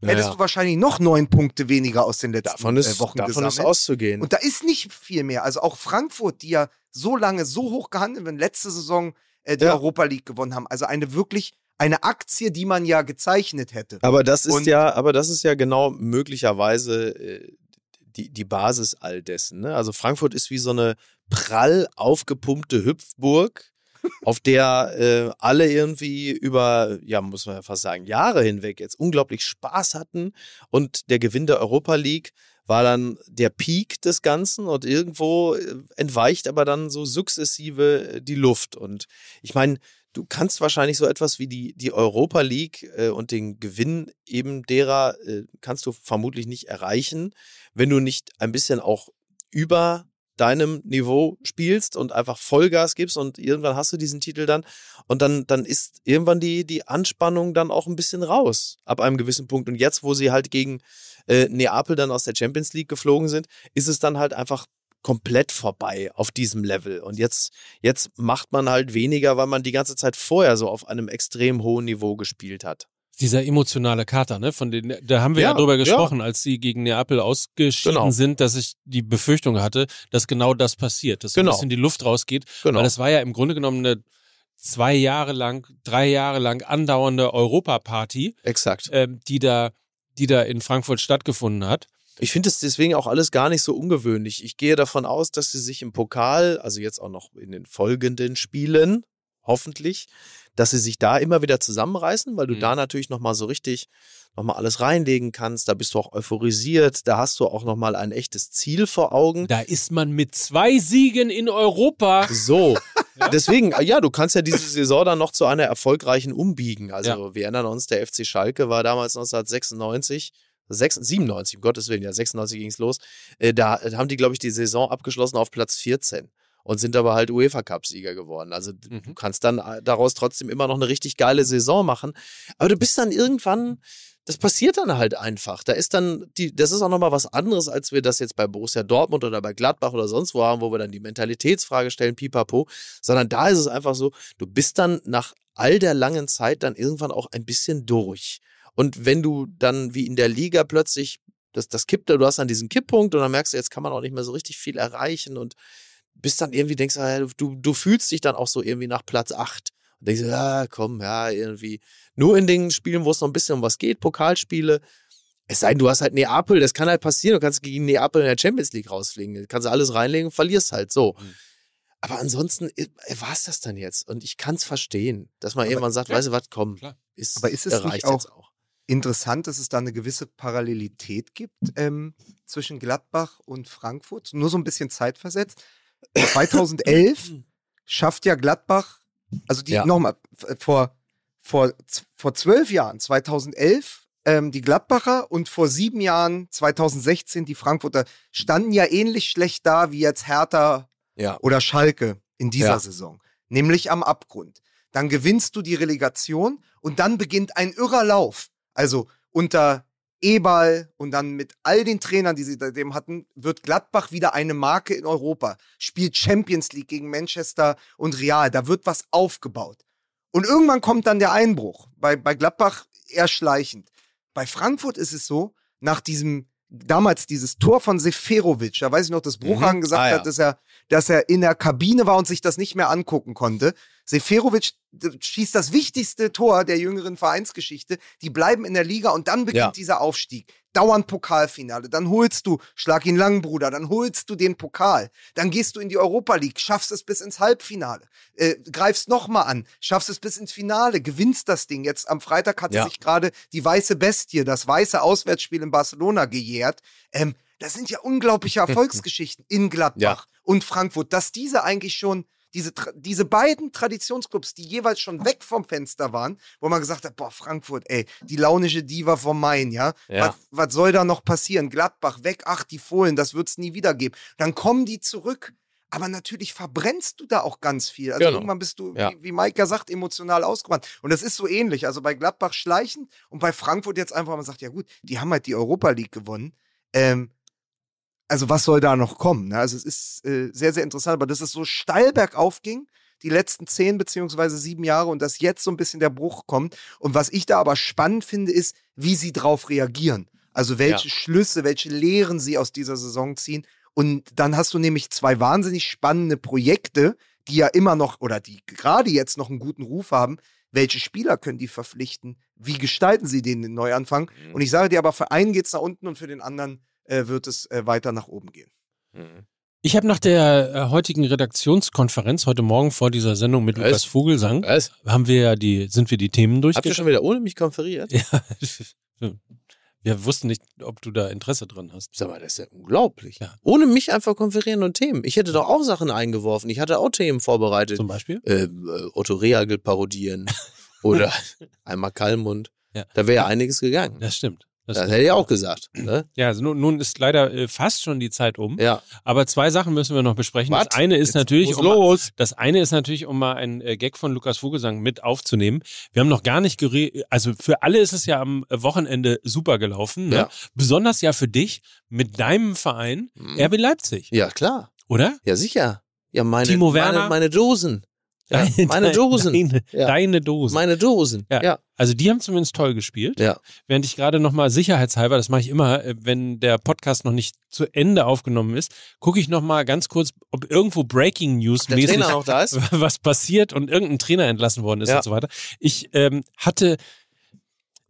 hättest Ja, du wahrscheinlich noch neun Punkte weniger aus den letzten Davon ist, äh, Wochen davon gesammelt. ist auszugehen. Und da ist nicht viel mehr. Also auch Frankfurt, die ja so lange so hoch gehandelt werden, letzte Saison äh, die Ja. Europa League gewonnen haben. Also eine wirklich, eine Aktie, die man ja gezeichnet hätte. aber das ist Und- ja, aber das ist ja genau möglicherweise äh, die, die Basis all dessen. Ne? Also Frankfurt ist wie so eine prall aufgepumpte Hüpfburg, [LAUGHS] auf der äh, alle irgendwie über, ja, muss man ja fast sagen, Jahre hinweg jetzt unglaublich Spaß hatten. Und der Gewinn der Europa League war dann der Peak des Ganzen und irgendwo äh, entweicht aber dann so sukzessive äh, die Luft. Und ich meine, du kannst wahrscheinlich so etwas wie die, die Europa League äh, und den Gewinn eben derer äh, kannst du vermutlich nicht erreichen, wenn du nicht ein bisschen auch über deinem Niveau spielst und einfach Vollgas gibst und irgendwann hast du diesen Titel dann und dann, dann ist irgendwann die, die Anspannung dann auch ein bisschen raus ab einem gewissen Punkt. Und jetzt, wo sie halt gegen äh, Neapel dann aus der Champions League geflogen sind, ist es dann halt einfach komplett vorbei auf diesem Level. Und jetzt, jetzt macht man halt weniger, weil man die ganze Zeit vorher so auf einem extrem hohen Niveau gespielt hat. Dieser emotionale Kater, ne? Von den, da haben wir ja, Ja, drüber ja. gesprochen, als sie gegen Neapel ausgeschieden Genau. sind, dass ich die Befürchtung hatte, dass genau das passiert, dass Genau. ein bisschen die Luft rausgeht. Genau. Weil das war ja im Grunde genommen eine zwei Jahre lang, drei Jahre lang andauernde Europaparty, Exakt. ähm, die da die da in Frankfurt stattgefunden hat. Ich finde es deswegen auch alles gar nicht so ungewöhnlich. Ich gehe davon aus, dass sie sich im Pokal, also jetzt auch noch in den folgenden Spielen, hoffentlich, dass sie sich da immer wieder zusammenreißen, weil du Mhm. da natürlich nochmal so richtig nochmal alles reinlegen kannst. Da bist du auch euphorisiert. Da hast du auch nochmal ein echtes Ziel vor Augen. Da ist man mit zwei Siegen in Europa. So, [LAUGHS] deswegen, äh, ja, du kannst ja diese Saison dann noch zu einer erfolgreichen umbiegen. Also wir erinnern uns, der FC Schalke war damals 1996, 6, 97, um Gottes Willen, ja, 96 ging es los. Äh, da haben die, glaube ich, die Saison abgeschlossen auf Platz 14 und sind aber halt UEFA-Cup-Sieger geworden. Also du Mhm. kannst dann äh, daraus trotzdem immer noch eine richtig geile Saison machen. Aber du bist dann irgendwann, das passiert dann halt einfach. Da ist dann, die, das ist auch nochmal was anderes, als wir das jetzt bei Borussia Dortmund oder bei Gladbach oder sonst wo haben, wo wir dann die Mentalitätsfrage stellen, pipapo, sondern da ist es einfach so, du bist dann nach all der langen Zeit dann irgendwann auch ein bisschen durch. Und wenn du dann wie in der Liga plötzlich, das, das kippt, du hast dann diesen Kipppunkt und dann merkst du, jetzt kann man auch nicht mehr so richtig viel erreichen und bist dann irgendwie, denkst ah, du, du fühlst dich dann auch so irgendwie nach Platz 8. Und denkst, ja, komm, ja, irgendwie. Nur in den Spielen, wo es noch ein bisschen um was geht, Pokalspiele. Es sei denn, du hast halt Neapel, das kann halt passieren. Du kannst gegen Neapel in der Champions League rausfliegen. Du kannst alles reinlegen und verlierst halt so. Mhm. Aber ansonsten war es das dann jetzt. Und ich kann es verstehen, dass man Aber- irgendwann sagt, Ja. weißt du was, komm, ist, Aber ist es reicht nicht auch- jetzt auch. Interessant, dass es da eine gewisse Parallelität gibt ähm, zwischen Gladbach und Frankfurt. Nur so ein bisschen zeitversetzt. [COUGHS] 2011 schafft ja Gladbach, also die Ja. nochmal, f- vor, vor, vor zwölf Jahren, 2011, ähm, die Gladbacher und vor sieben Jahren, 2016, die Frankfurter, standen ja ähnlich schlecht da wie jetzt Hertha Ja. oder Schalke in dieser Ja. Saison, nämlich am Abgrund. Dann gewinnst du die Relegation und dann beginnt ein irrer Lauf. Also unter Eberl und dann mit all den Trainern, die sie seitdem hatten, wird Gladbach wieder eine Marke in Europa. Spielt Champions League gegen Manchester und Real. Da wird was aufgebaut. Und irgendwann kommt dann der Einbruch. Bei, bei Gladbach eher schleichend. Bei Frankfurt ist es so, nach diesem, damals dieses Tor von Seferovic, da weiß ich noch, dass Bruchhagen Mhm. gesagt Ah, ja. hat, dass er, dass er in der Kabine war und sich das nicht mehr angucken konnte. Seferovic schießt das wichtigste Tor der jüngeren Vereinsgeschichte. Die bleiben in der Liga und dann beginnt Ja. dieser Aufstieg. Dauernd Pokalfinale. Dann holst du, schlag ihn lang, Bruder, dann holst du den Pokal. Dann gehst du in die Europa League, schaffst es bis ins Halbfinale. Äh, greifst nochmal an, schaffst es bis ins Finale, gewinnst das Ding. Jetzt am Freitag hatte Ja. sich gerade die weiße Bestie, das weiße Auswärtsspiel in Barcelona gejährt. Ähm, das sind ja unglaubliche [LAUGHS] Erfolgsgeschichten in Gladbach und Frankfurt, dass diese eigentlich schon diese, diese beiden Traditionsclubs, die jeweils schon weg vom Fenster waren, wo man gesagt hat, boah, Frankfurt, ey, die launische Diva vom Main, ja, Ja. Was, was soll da noch passieren? Gladbach weg, ach, die Fohlen, das wird's nie wieder geben. Dann kommen die zurück, aber natürlich verbrennst du da auch ganz viel. Also Genau. irgendwann bist du, Ja. wie, wie Mike ja sagt, emotional ausgebrannt. Und das ist so ähnlich. Also bei Gladbach schleichen und bei Frankfurt jetzt einfach, man sagt, ja gut, die haben halt die Europa League gewonnen. Ähm, also was soll da noch kommen? Ne? Also es ist äh, sehr, sehr interessant, aber dass es so steil bergauf ging, die letzten zehn beziehungsweise sieben Jahre und dass jetzt so ein bisschen der Bruch kommt. Und was ich da aber spannend finde, ist, wie sie drauf reagieren. Also welche Schlüsse, welche Lehren sie aus dieser Saison ziehen. Und dann hast du nämlich zwei wahnsinnig spannende Projekte, die ja immer noch oder die gerade jetzt noch einen guten Ruf haben. Welche Spieler können die verpflichten? Wie gestalten sie den, den Neuanfang? Und ich sage dir aber, für einen geht es nach unten und für den anderen äh, wird es äh, weiter nach oben gehen. Mhm. Ich habe nach der äh, heutigen Redaktionskonferenz heute Morgen vor dieser Sendung mit Was? Lukas Vogelsang Was? haben wir ja die sind wir die Themen Habt ihr schon wieder ohne mich konferiert? Ja. [LAUGHS] Wir wussten nicht, ob du da Interesse dran hast. Sag mal, das ist ja unglaublich. Ja. Ohne mich einfach konferieren und Themen. Ich hätte doch auch Sachen eingeworfen. Ich hatte auch Themen vorbereitet. Zum Beispiel? äh, äh, Otto Rehagel parodieren [LAUGHS] oder einmal Kalmund. Ja. Da wäre ja einiges gegangen. Das stimmt. Das Das hätte ich auch gesagt. Ne? Ja, also nun, nun ist leider äh, fast schon die Zeit um. Ja. Aber zwei Sachen müssen wir noch besprechen. Was? Das eine ist Jetzt natürlich, um, los. das eine ist natürlich, um mal einen äh, Gag von Lukas Vogelsang mit aufzunehmen. Wir haben noch gar nicht geredet, also für alle ist es ja am Wochenende super gelaufen. Ne? Ja. Besonders ja für dich mit deinem Verein Mhm. RB Leipzig, Ja, klar. oder? Ja, sicher. Ja, meine, Timo Werner? meine, meine Dosen. Ja, meine Dosen. Deine, Ja. deine Dosen. Meine Dosen. Ja. Ja. Also die haben zumindest toll gespielt. Ja. Während ich gerade nochmal sicherheitshalber, das mache ich immer, äh, wenn der Podcast noch nicht zu Ende aufgenommen ist, gucke ich nochmal ganz kurz, ob irgendwo Breaking News Der mäßig Trainer noch da ist. [LAUGHS] was passiert und irgendein Trainer entlassen worden ist und so weiter. Ich ähm, hatte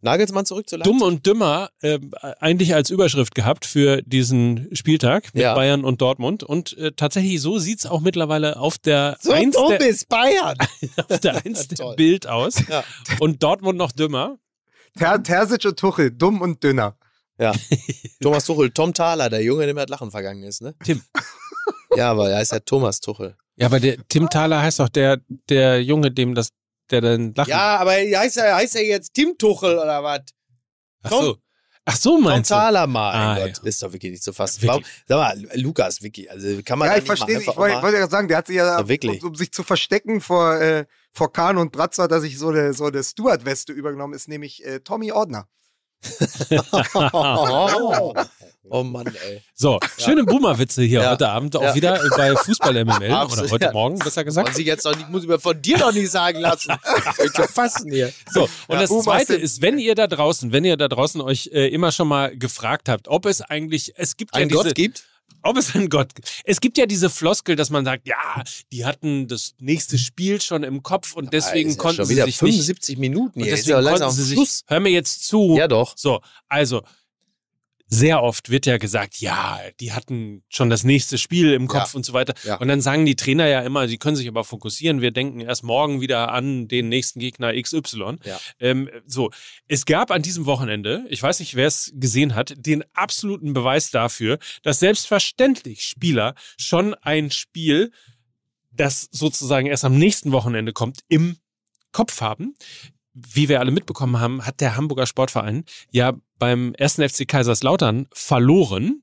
Nagelsmann zurück zu Leipzig. Dumm und Dümmer äh, eigentlich als Überschrift gehabt für diesen Spieltag mit Ja. Bayern und Dortmund. Und äh, tatsächlich so sieht's auch mittlerweile auf der So Eins dumm der, ist Bayern. [LAUGHS] auf der, Eins [LAUGHS] der. Bild aus. Ja. Und Dortmund noch dümmer. Ter Terzic und Tuchel, dumm und dünner. Ja. Thomas Tuchel, Tom Thaler, der Junge, der mit Lachen vergangen ist, ne? Tim. Ja, aber er heißt ja Thomas Tuchel. Ja, aber der Tim Thaler heißt doch der, der Junge, dem das, der dann lachen. Ja, aber heißt er, heißt er jetzt Tim Tuchel oder was? Ach so. Ach so Tom meinst du? Mal. Ah, mein Gott, ja. ist doch wirklich nicht zu fassen. Warum, sag mal, Lukas, Vicky, also kann man Ja, ich verstehe. Ich wollte wollte ja sagen, der hat sich ja, Ja, wirklich. um, um sich zu verstecken vor, äh, vor Kahn und Bratzer, hat er sich so eine, so eine Stuart-Weste übergenommen, ist nämlich äh, Tommy Ordner. Oh, [LAUGHS] oh Mann, ey. So, schöne Boomer-Witze hier Ja. heute Abend auch Ja. wieder bei Fußball MML oder heute. Morgen, besser gesagt. sich jetzt noch nicht, muss ich mir von dir noch nicht sagen lassen. [LAUGHS] Ich fassen hier. So, und das Boomer zweite sind- ist, wenn ihr da draußen, wenn ihr da draußen euch äh, immer schon mal gefragt habt, ob es eigentlich, es gibt Ein ja diese, Gott gibt? Ob es einen Gott gibt. Es gibt ja diese Floskel, dass man sagt, ja, die hatten das nächste Spiel schon im Kopf und deswegen ja konnten sie sich nicht, 75 Minuten und deswegen ja konnten sie sich, Schluss. hör mir jetzt zu. Ja, doch. So, also sehr oft wird ja gesagt, ja, die hatten schon das nächste Spiel im Kopf und so weiter. Ja. Und dann sagen die Trainer ja immer, sie können sich aber fokussieren. Wir denken erst morgen wieder an den nächsten Gegner XY. Ja. Ähm, so, es gab an diesem Wochenende, ich weiß nicht, wer es gesehen hat, den absoluten Beweis dafür, dass selbstverständlich Spieler schon ein Spiel, das sozusagen erst am nächsten Wochenende kommt, im Kopf haben wie wir alle mitbekommen haben, hat der Hamburger Sportverein ja beim ersten FC Kaiserslautern verloren.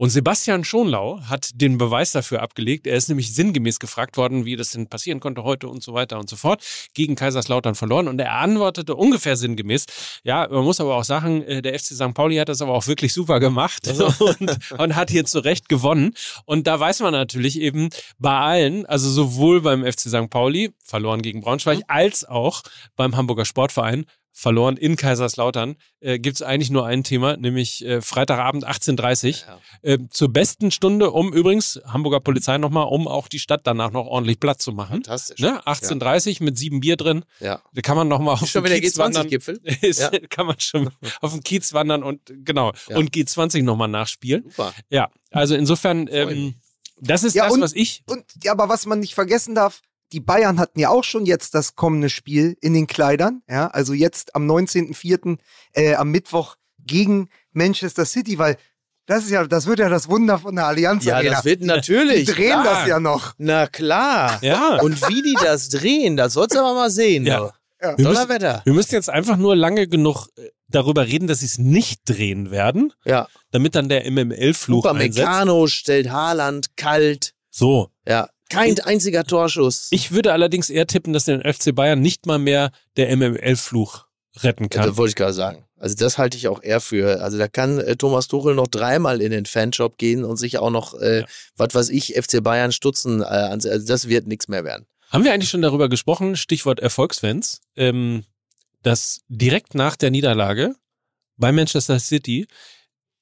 Und Sebastian Schonlau hat den Beweis dafür abgelegt. Er ist nämlich sinngemäß gefragt worden, wie das denn passieren konnte heute und so weiter und so fort. Gegen Kaiserslautern verloren. Und er antwortete ungefähr sinngemäß. Ja, man muss aber auch sagen, äh, der FC St. Pauli hat das aber auch wirklich super gemacht [LAUGHS] [LAUGHS] und, und hat hier zu Recht gewonnen. Und da weiß man natürlich eben bei allen, also sowohl beim FC St. Pauli, verloren gegen Braunschweig, als auch beim Hamburger Sportverein, verloren in Kaiserslautern, äh, gibt es eigentlich nur ein Thema, nämlich äh, Freitagabend 18.30 Ja. äh, zur besten Stunde, um übrigens, Hamburger Polizei nochmal, um auch die Stadt danach noch ordentlich Platz zu machen. Fantastisch. Ne? 18.30 mit sieben Bier drin, Ja. da kann man nochmal auf schon den Kiez wandern. G20-Gipfel? [LAUGHS] Ist, Ja. Kann man schon [LAUGHS] auf den Kiez wandern und genau, Ja. und G20 nochmal nachspielen. Super. Ja, also insofern, ähm, das ist Ja, das, und- was ich. Und ja, aber was man nicht vergessen darf, die Bayern hatten ja auch schon jetzt das kommende Spiel in den Kleidern. Ja, also jetzt am 19.04. Äh, am Mittwoch gegen Manchester City, weil das ist ja, das wird ja das Wunder von der Allianz Ja, Arena. das wird natürlich. die drehen klar. das ja noch. Na klar. Ja. Und wie die das drehen, das sollst du aber mal sehen. Ja. du. Ja. Wir Toller müssen, Wetter. wir müssen jetzt einfach nur lange genug äh, darüber reden, dass sie es nicht drehen werden, Ja. damit dann der MML-Fluch einsetzt. Stellt Haaland kalt. So. Ja. Kein einziger Torschuss. Ich würde allerdings eher tippen, dass den FC Bayern nicht mal mehr der MML-Fluch retten Ja, kann. das wollte ich gerade sagen. Also das halte ich auch eher für. Also da kann äh, Thomas Tuchel noch dreimal in den Fanshop gehen und sich auch noch, äh, Ja. was weiß ich, FC Bayern stutzen. Äh, also das wird nichts mehr werden. Haben wir eigentlich schon darüber gesprochen, Stichwort Erfolgsfans, ähm, dass direkt nach der Niederlage bei Manchester City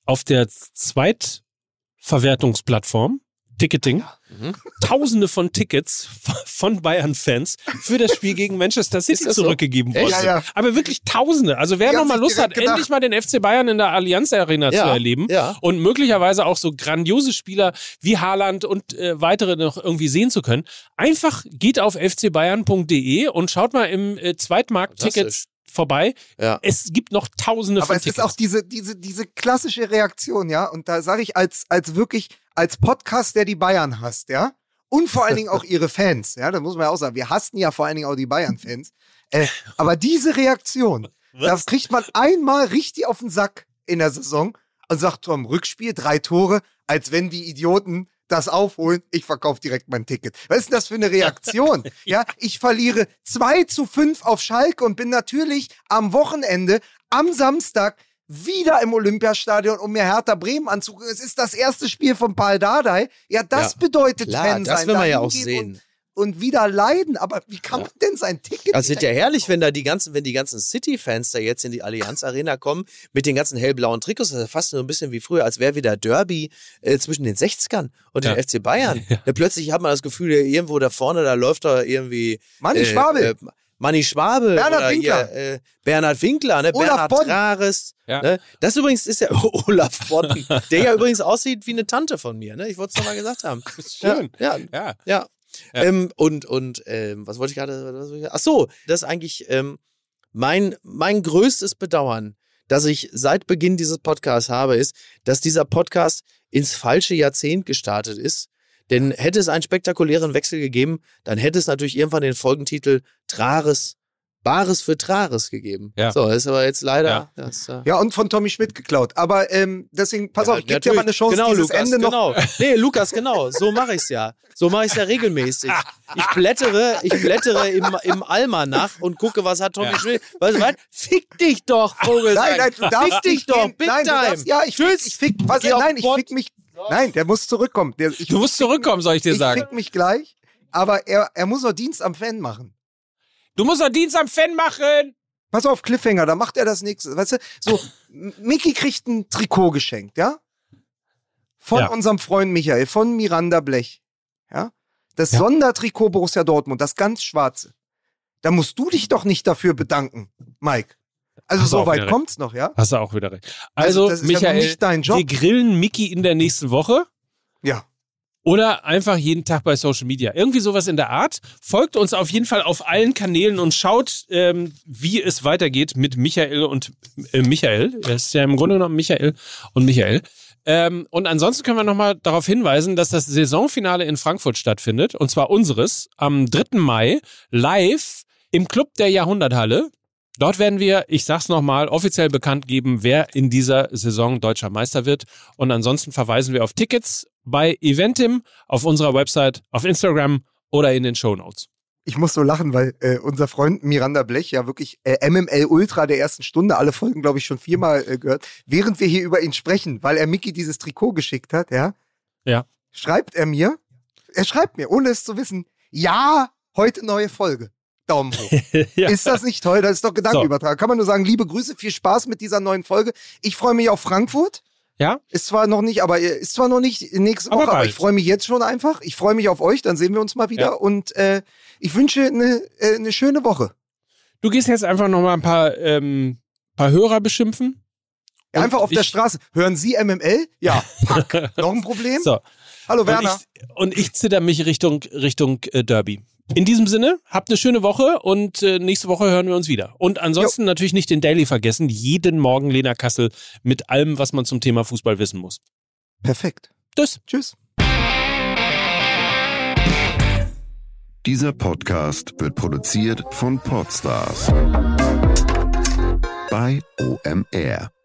auf der Zweitverwertungsplattform Ticketing Mhm. Tausende von Tickets von Bayern-Fans für das Spiel gegen Manchester City so? zurückgegeben Echt? worden. Ja, ja. Aber wirklich Tausende. Also wer Die noch haben mal sich Lust hat, gedacht- endlich mal den FC Bayern in der Allianz Arena zu Ja, erleben ja. und möglicherweise auch so grandiose Spieler wie Haaland und äh, weitere noch irgendwie sehen zu können, einfach geht auf fcbayern.de und schaut mal im äh, Zweitmarkt Fantastisch. Tickets vorbei. Ja. Es gibt noch Tausende Aber von es Tickets. ist auch diese, diese, diese klassische Reaktion, ja. Und da sage ich als, als wirklich, als Podcast, der die Bayern hasst, ja. Und vor allen Dingen auch [LAUGHS] ihre Fans, ja. Da muss man ja auch sagen, wir hassen ja vor allen Dingen auch die Bayern-Fans. Äh, aber diese Reaktion, da kriegt man einmal richtig auf den Sack in der Saison und sagt vom Rückspiel drei Tore, als wenn die Idioten das aufholen, ich verkaufe direkt mein Ticket. Was ist denn das für eine Reaktion? [LAUGHS] ja, ich verliere 2 zu 5 auf Schalke und bin natürlich am Wochenende, am Samstag, wieder im Olympiastadion, um mir Hertha Bremen anzugucken. Es ist das erste Spiel von Paul Dardai. Ja, das Ja. bedeutet Klar, Fan das sein. will man ja auch sehen. Und, wieder leiden. Aber wie kann man denn sein Ticket? Es wird ja herrlich, wenn da die ganzen, wenn die ganzen City-Fans da jetzt in die Allianz Arena kommen mit den ganzen hellblauen Trikots. Das ist ja fast so ein bisschen wie früher, als wäre wieder Derby äh, zwischen den 60ern und Ja. den FC Bayern. [LAUGHS] Da plötzlich hat man das Gefühl, ja, irgendwo da vorne, da läuft da irgendwie Manni äh, Schwabel. äh, Manni Schwabe Bernhard oder Winkler. Hier, äh, Bernhard Winkler, ne? Olaf Bernhard. Trares. Ja. Ne? Das übrigens ist ja [LAUGHS] Olaf Bodden, [LAUGHS] der ja übrigens aussieht wie eine Tante von mir. Ne? Ich wollte es nochmal gesagt haben. Schön. Ja, ja, Ja. Ja. Ähm, und und ähm, was wollte ich gerade? Ach so, das ist eigentlich ähm, mein mein größtes Bedauern, dass ich seit Beginn dieses Podcasts habe, ist, dass dieser Podcast ins falsche Jahrzehnt gestartet ist. Denn hätte es einen spektakulären Wechsel gegeben, dann hätte es natürlich irgendwann den Folgentitel Trares, Bares für Trares gegeben. Ja. So, ist aber jetzt leider. Ja. Das, äh, Ja, und von Tommy Schmidt geklaut. Aber ähm, deswegen, pass auf, ich gebe dir mal eine. Chance, genau, dieses Lukas, Ende noch. genau. Nee, Lukas, genau. So mache ich's ja. So mache ich's ja regelmäßig. Ich blättere, ich blättere im, im Almanach und gucke, was hat Tommy Ja. Schmidt. Weißt du was? Fick dich doch, Vogel. Nein, nein, du darfst Fick dich doch, gehen. Big nein, Time. darfst, ja, ich fick, ich fick, was, Geh nein, ich fick mich. Nein, der muss zurückkommen. Der, ich, Du musst zurückkommen, soll ich dir ich sagen. fick mich gleich, aber er, er muss noch Dienst am Fan machen. Du musst doch Dienst am Fan machen. Pass auf, Cliffhanger, da macht er das nächste. Weißt du, so, [LAUGHS] Mickey kriegt ein Trikot geschenkt, ja? Von Ja. unserem Freund Michael, von Miranda Blech. Ja? Das Ja. Sondertrikot Borussia Dortmund, das ganz schwarze. Da musst du dich doch nicht dafür bedanken, Mike. Also Hast so weit recht. kommt's noch, ja? Hast du auch wieder recht. Also, das ist ja Michael, nicht dein Job. wir grillen Mickey in der nächsten Woche. Ja. Oder einfach jeden Tag bei Social Media. Irgendwie sowas in der Art. Folgt uns auf jeden Fall auf allen Kanälen und schaut, ähm, wie es weitergeht mit Michael und äh, Michael. Er ist ja im Grunde genommen Michael und Michael. Ähm, und ansonsten können wir nochmal darauf hinweisen, dass das Saisonfinale in Frankfurt stattfindet. Und zwar unseres am 3. Mai live im Club der Jahrhunderthalle. Dort werden wir, ich sag's nochmal, offiziell bekannt geben, wer in dieser Saison deutscher Meister wird. Und ansonsten verweisen wir auf Tickets bei Eventim, auf unserer Website, auf Instagram oder in den Show Notes. Ich muss so lachen, weil äh, unser Freund Miranda Blech ja wirklich äh, MML Ultra der ersten Stunde, alle Folgen, glaube ich, schon viermal äh, gehört, während wir hier über ihn sprechen, weil er Mickey dieses Trikot geschickt hat, ja, Ja. schreibt er mir, er schreibt mir, ohne es zu wissen, ja, heute neue Folge. Daumen hoch. [LAUGHS] ja. Ist das nicht toll? Das ist doch Gedankenübertragung. Kann man nur sagen, liebe Grüße, viel Spaß mit dieser neuen Folge. Ich freue mich auf Frankfurt. Ja? Ist zwar noch nicht, aber äh, ist zwar noch nicht nächste Aber Woche, aber bald. ich freue mich jetzt schon einfach. Ich freue mich auf euch, dann sehen wir uns mal wieder Ja. und äh, ich wünsche eine, äh, eine schöne Woche. Du gehst jetzt einfach nochmal ein paar, ähm, paar Hörer beschimpfen. Ja, Und einfach auf der Straße. Hören Sie MML? Ja. Pack. [LAUGHS] noch ein Problem? So. Hallo Und Werner. ich, und ich zitter mich Richtung, Richtung äh, Derby. In diesem Sinne, habt eine schöne Woche und äh, nächste Woche hören wir uns wieder. Und ansonsten natürlich nicht den Daily vergessen. Jeden Morgen Lena Kassel mit allem, was man zum Thema Fußball wissen muss. Perfekt. Tschüss. Tschüss. Dieser Podcast wird produziert von Podstars bei OMR.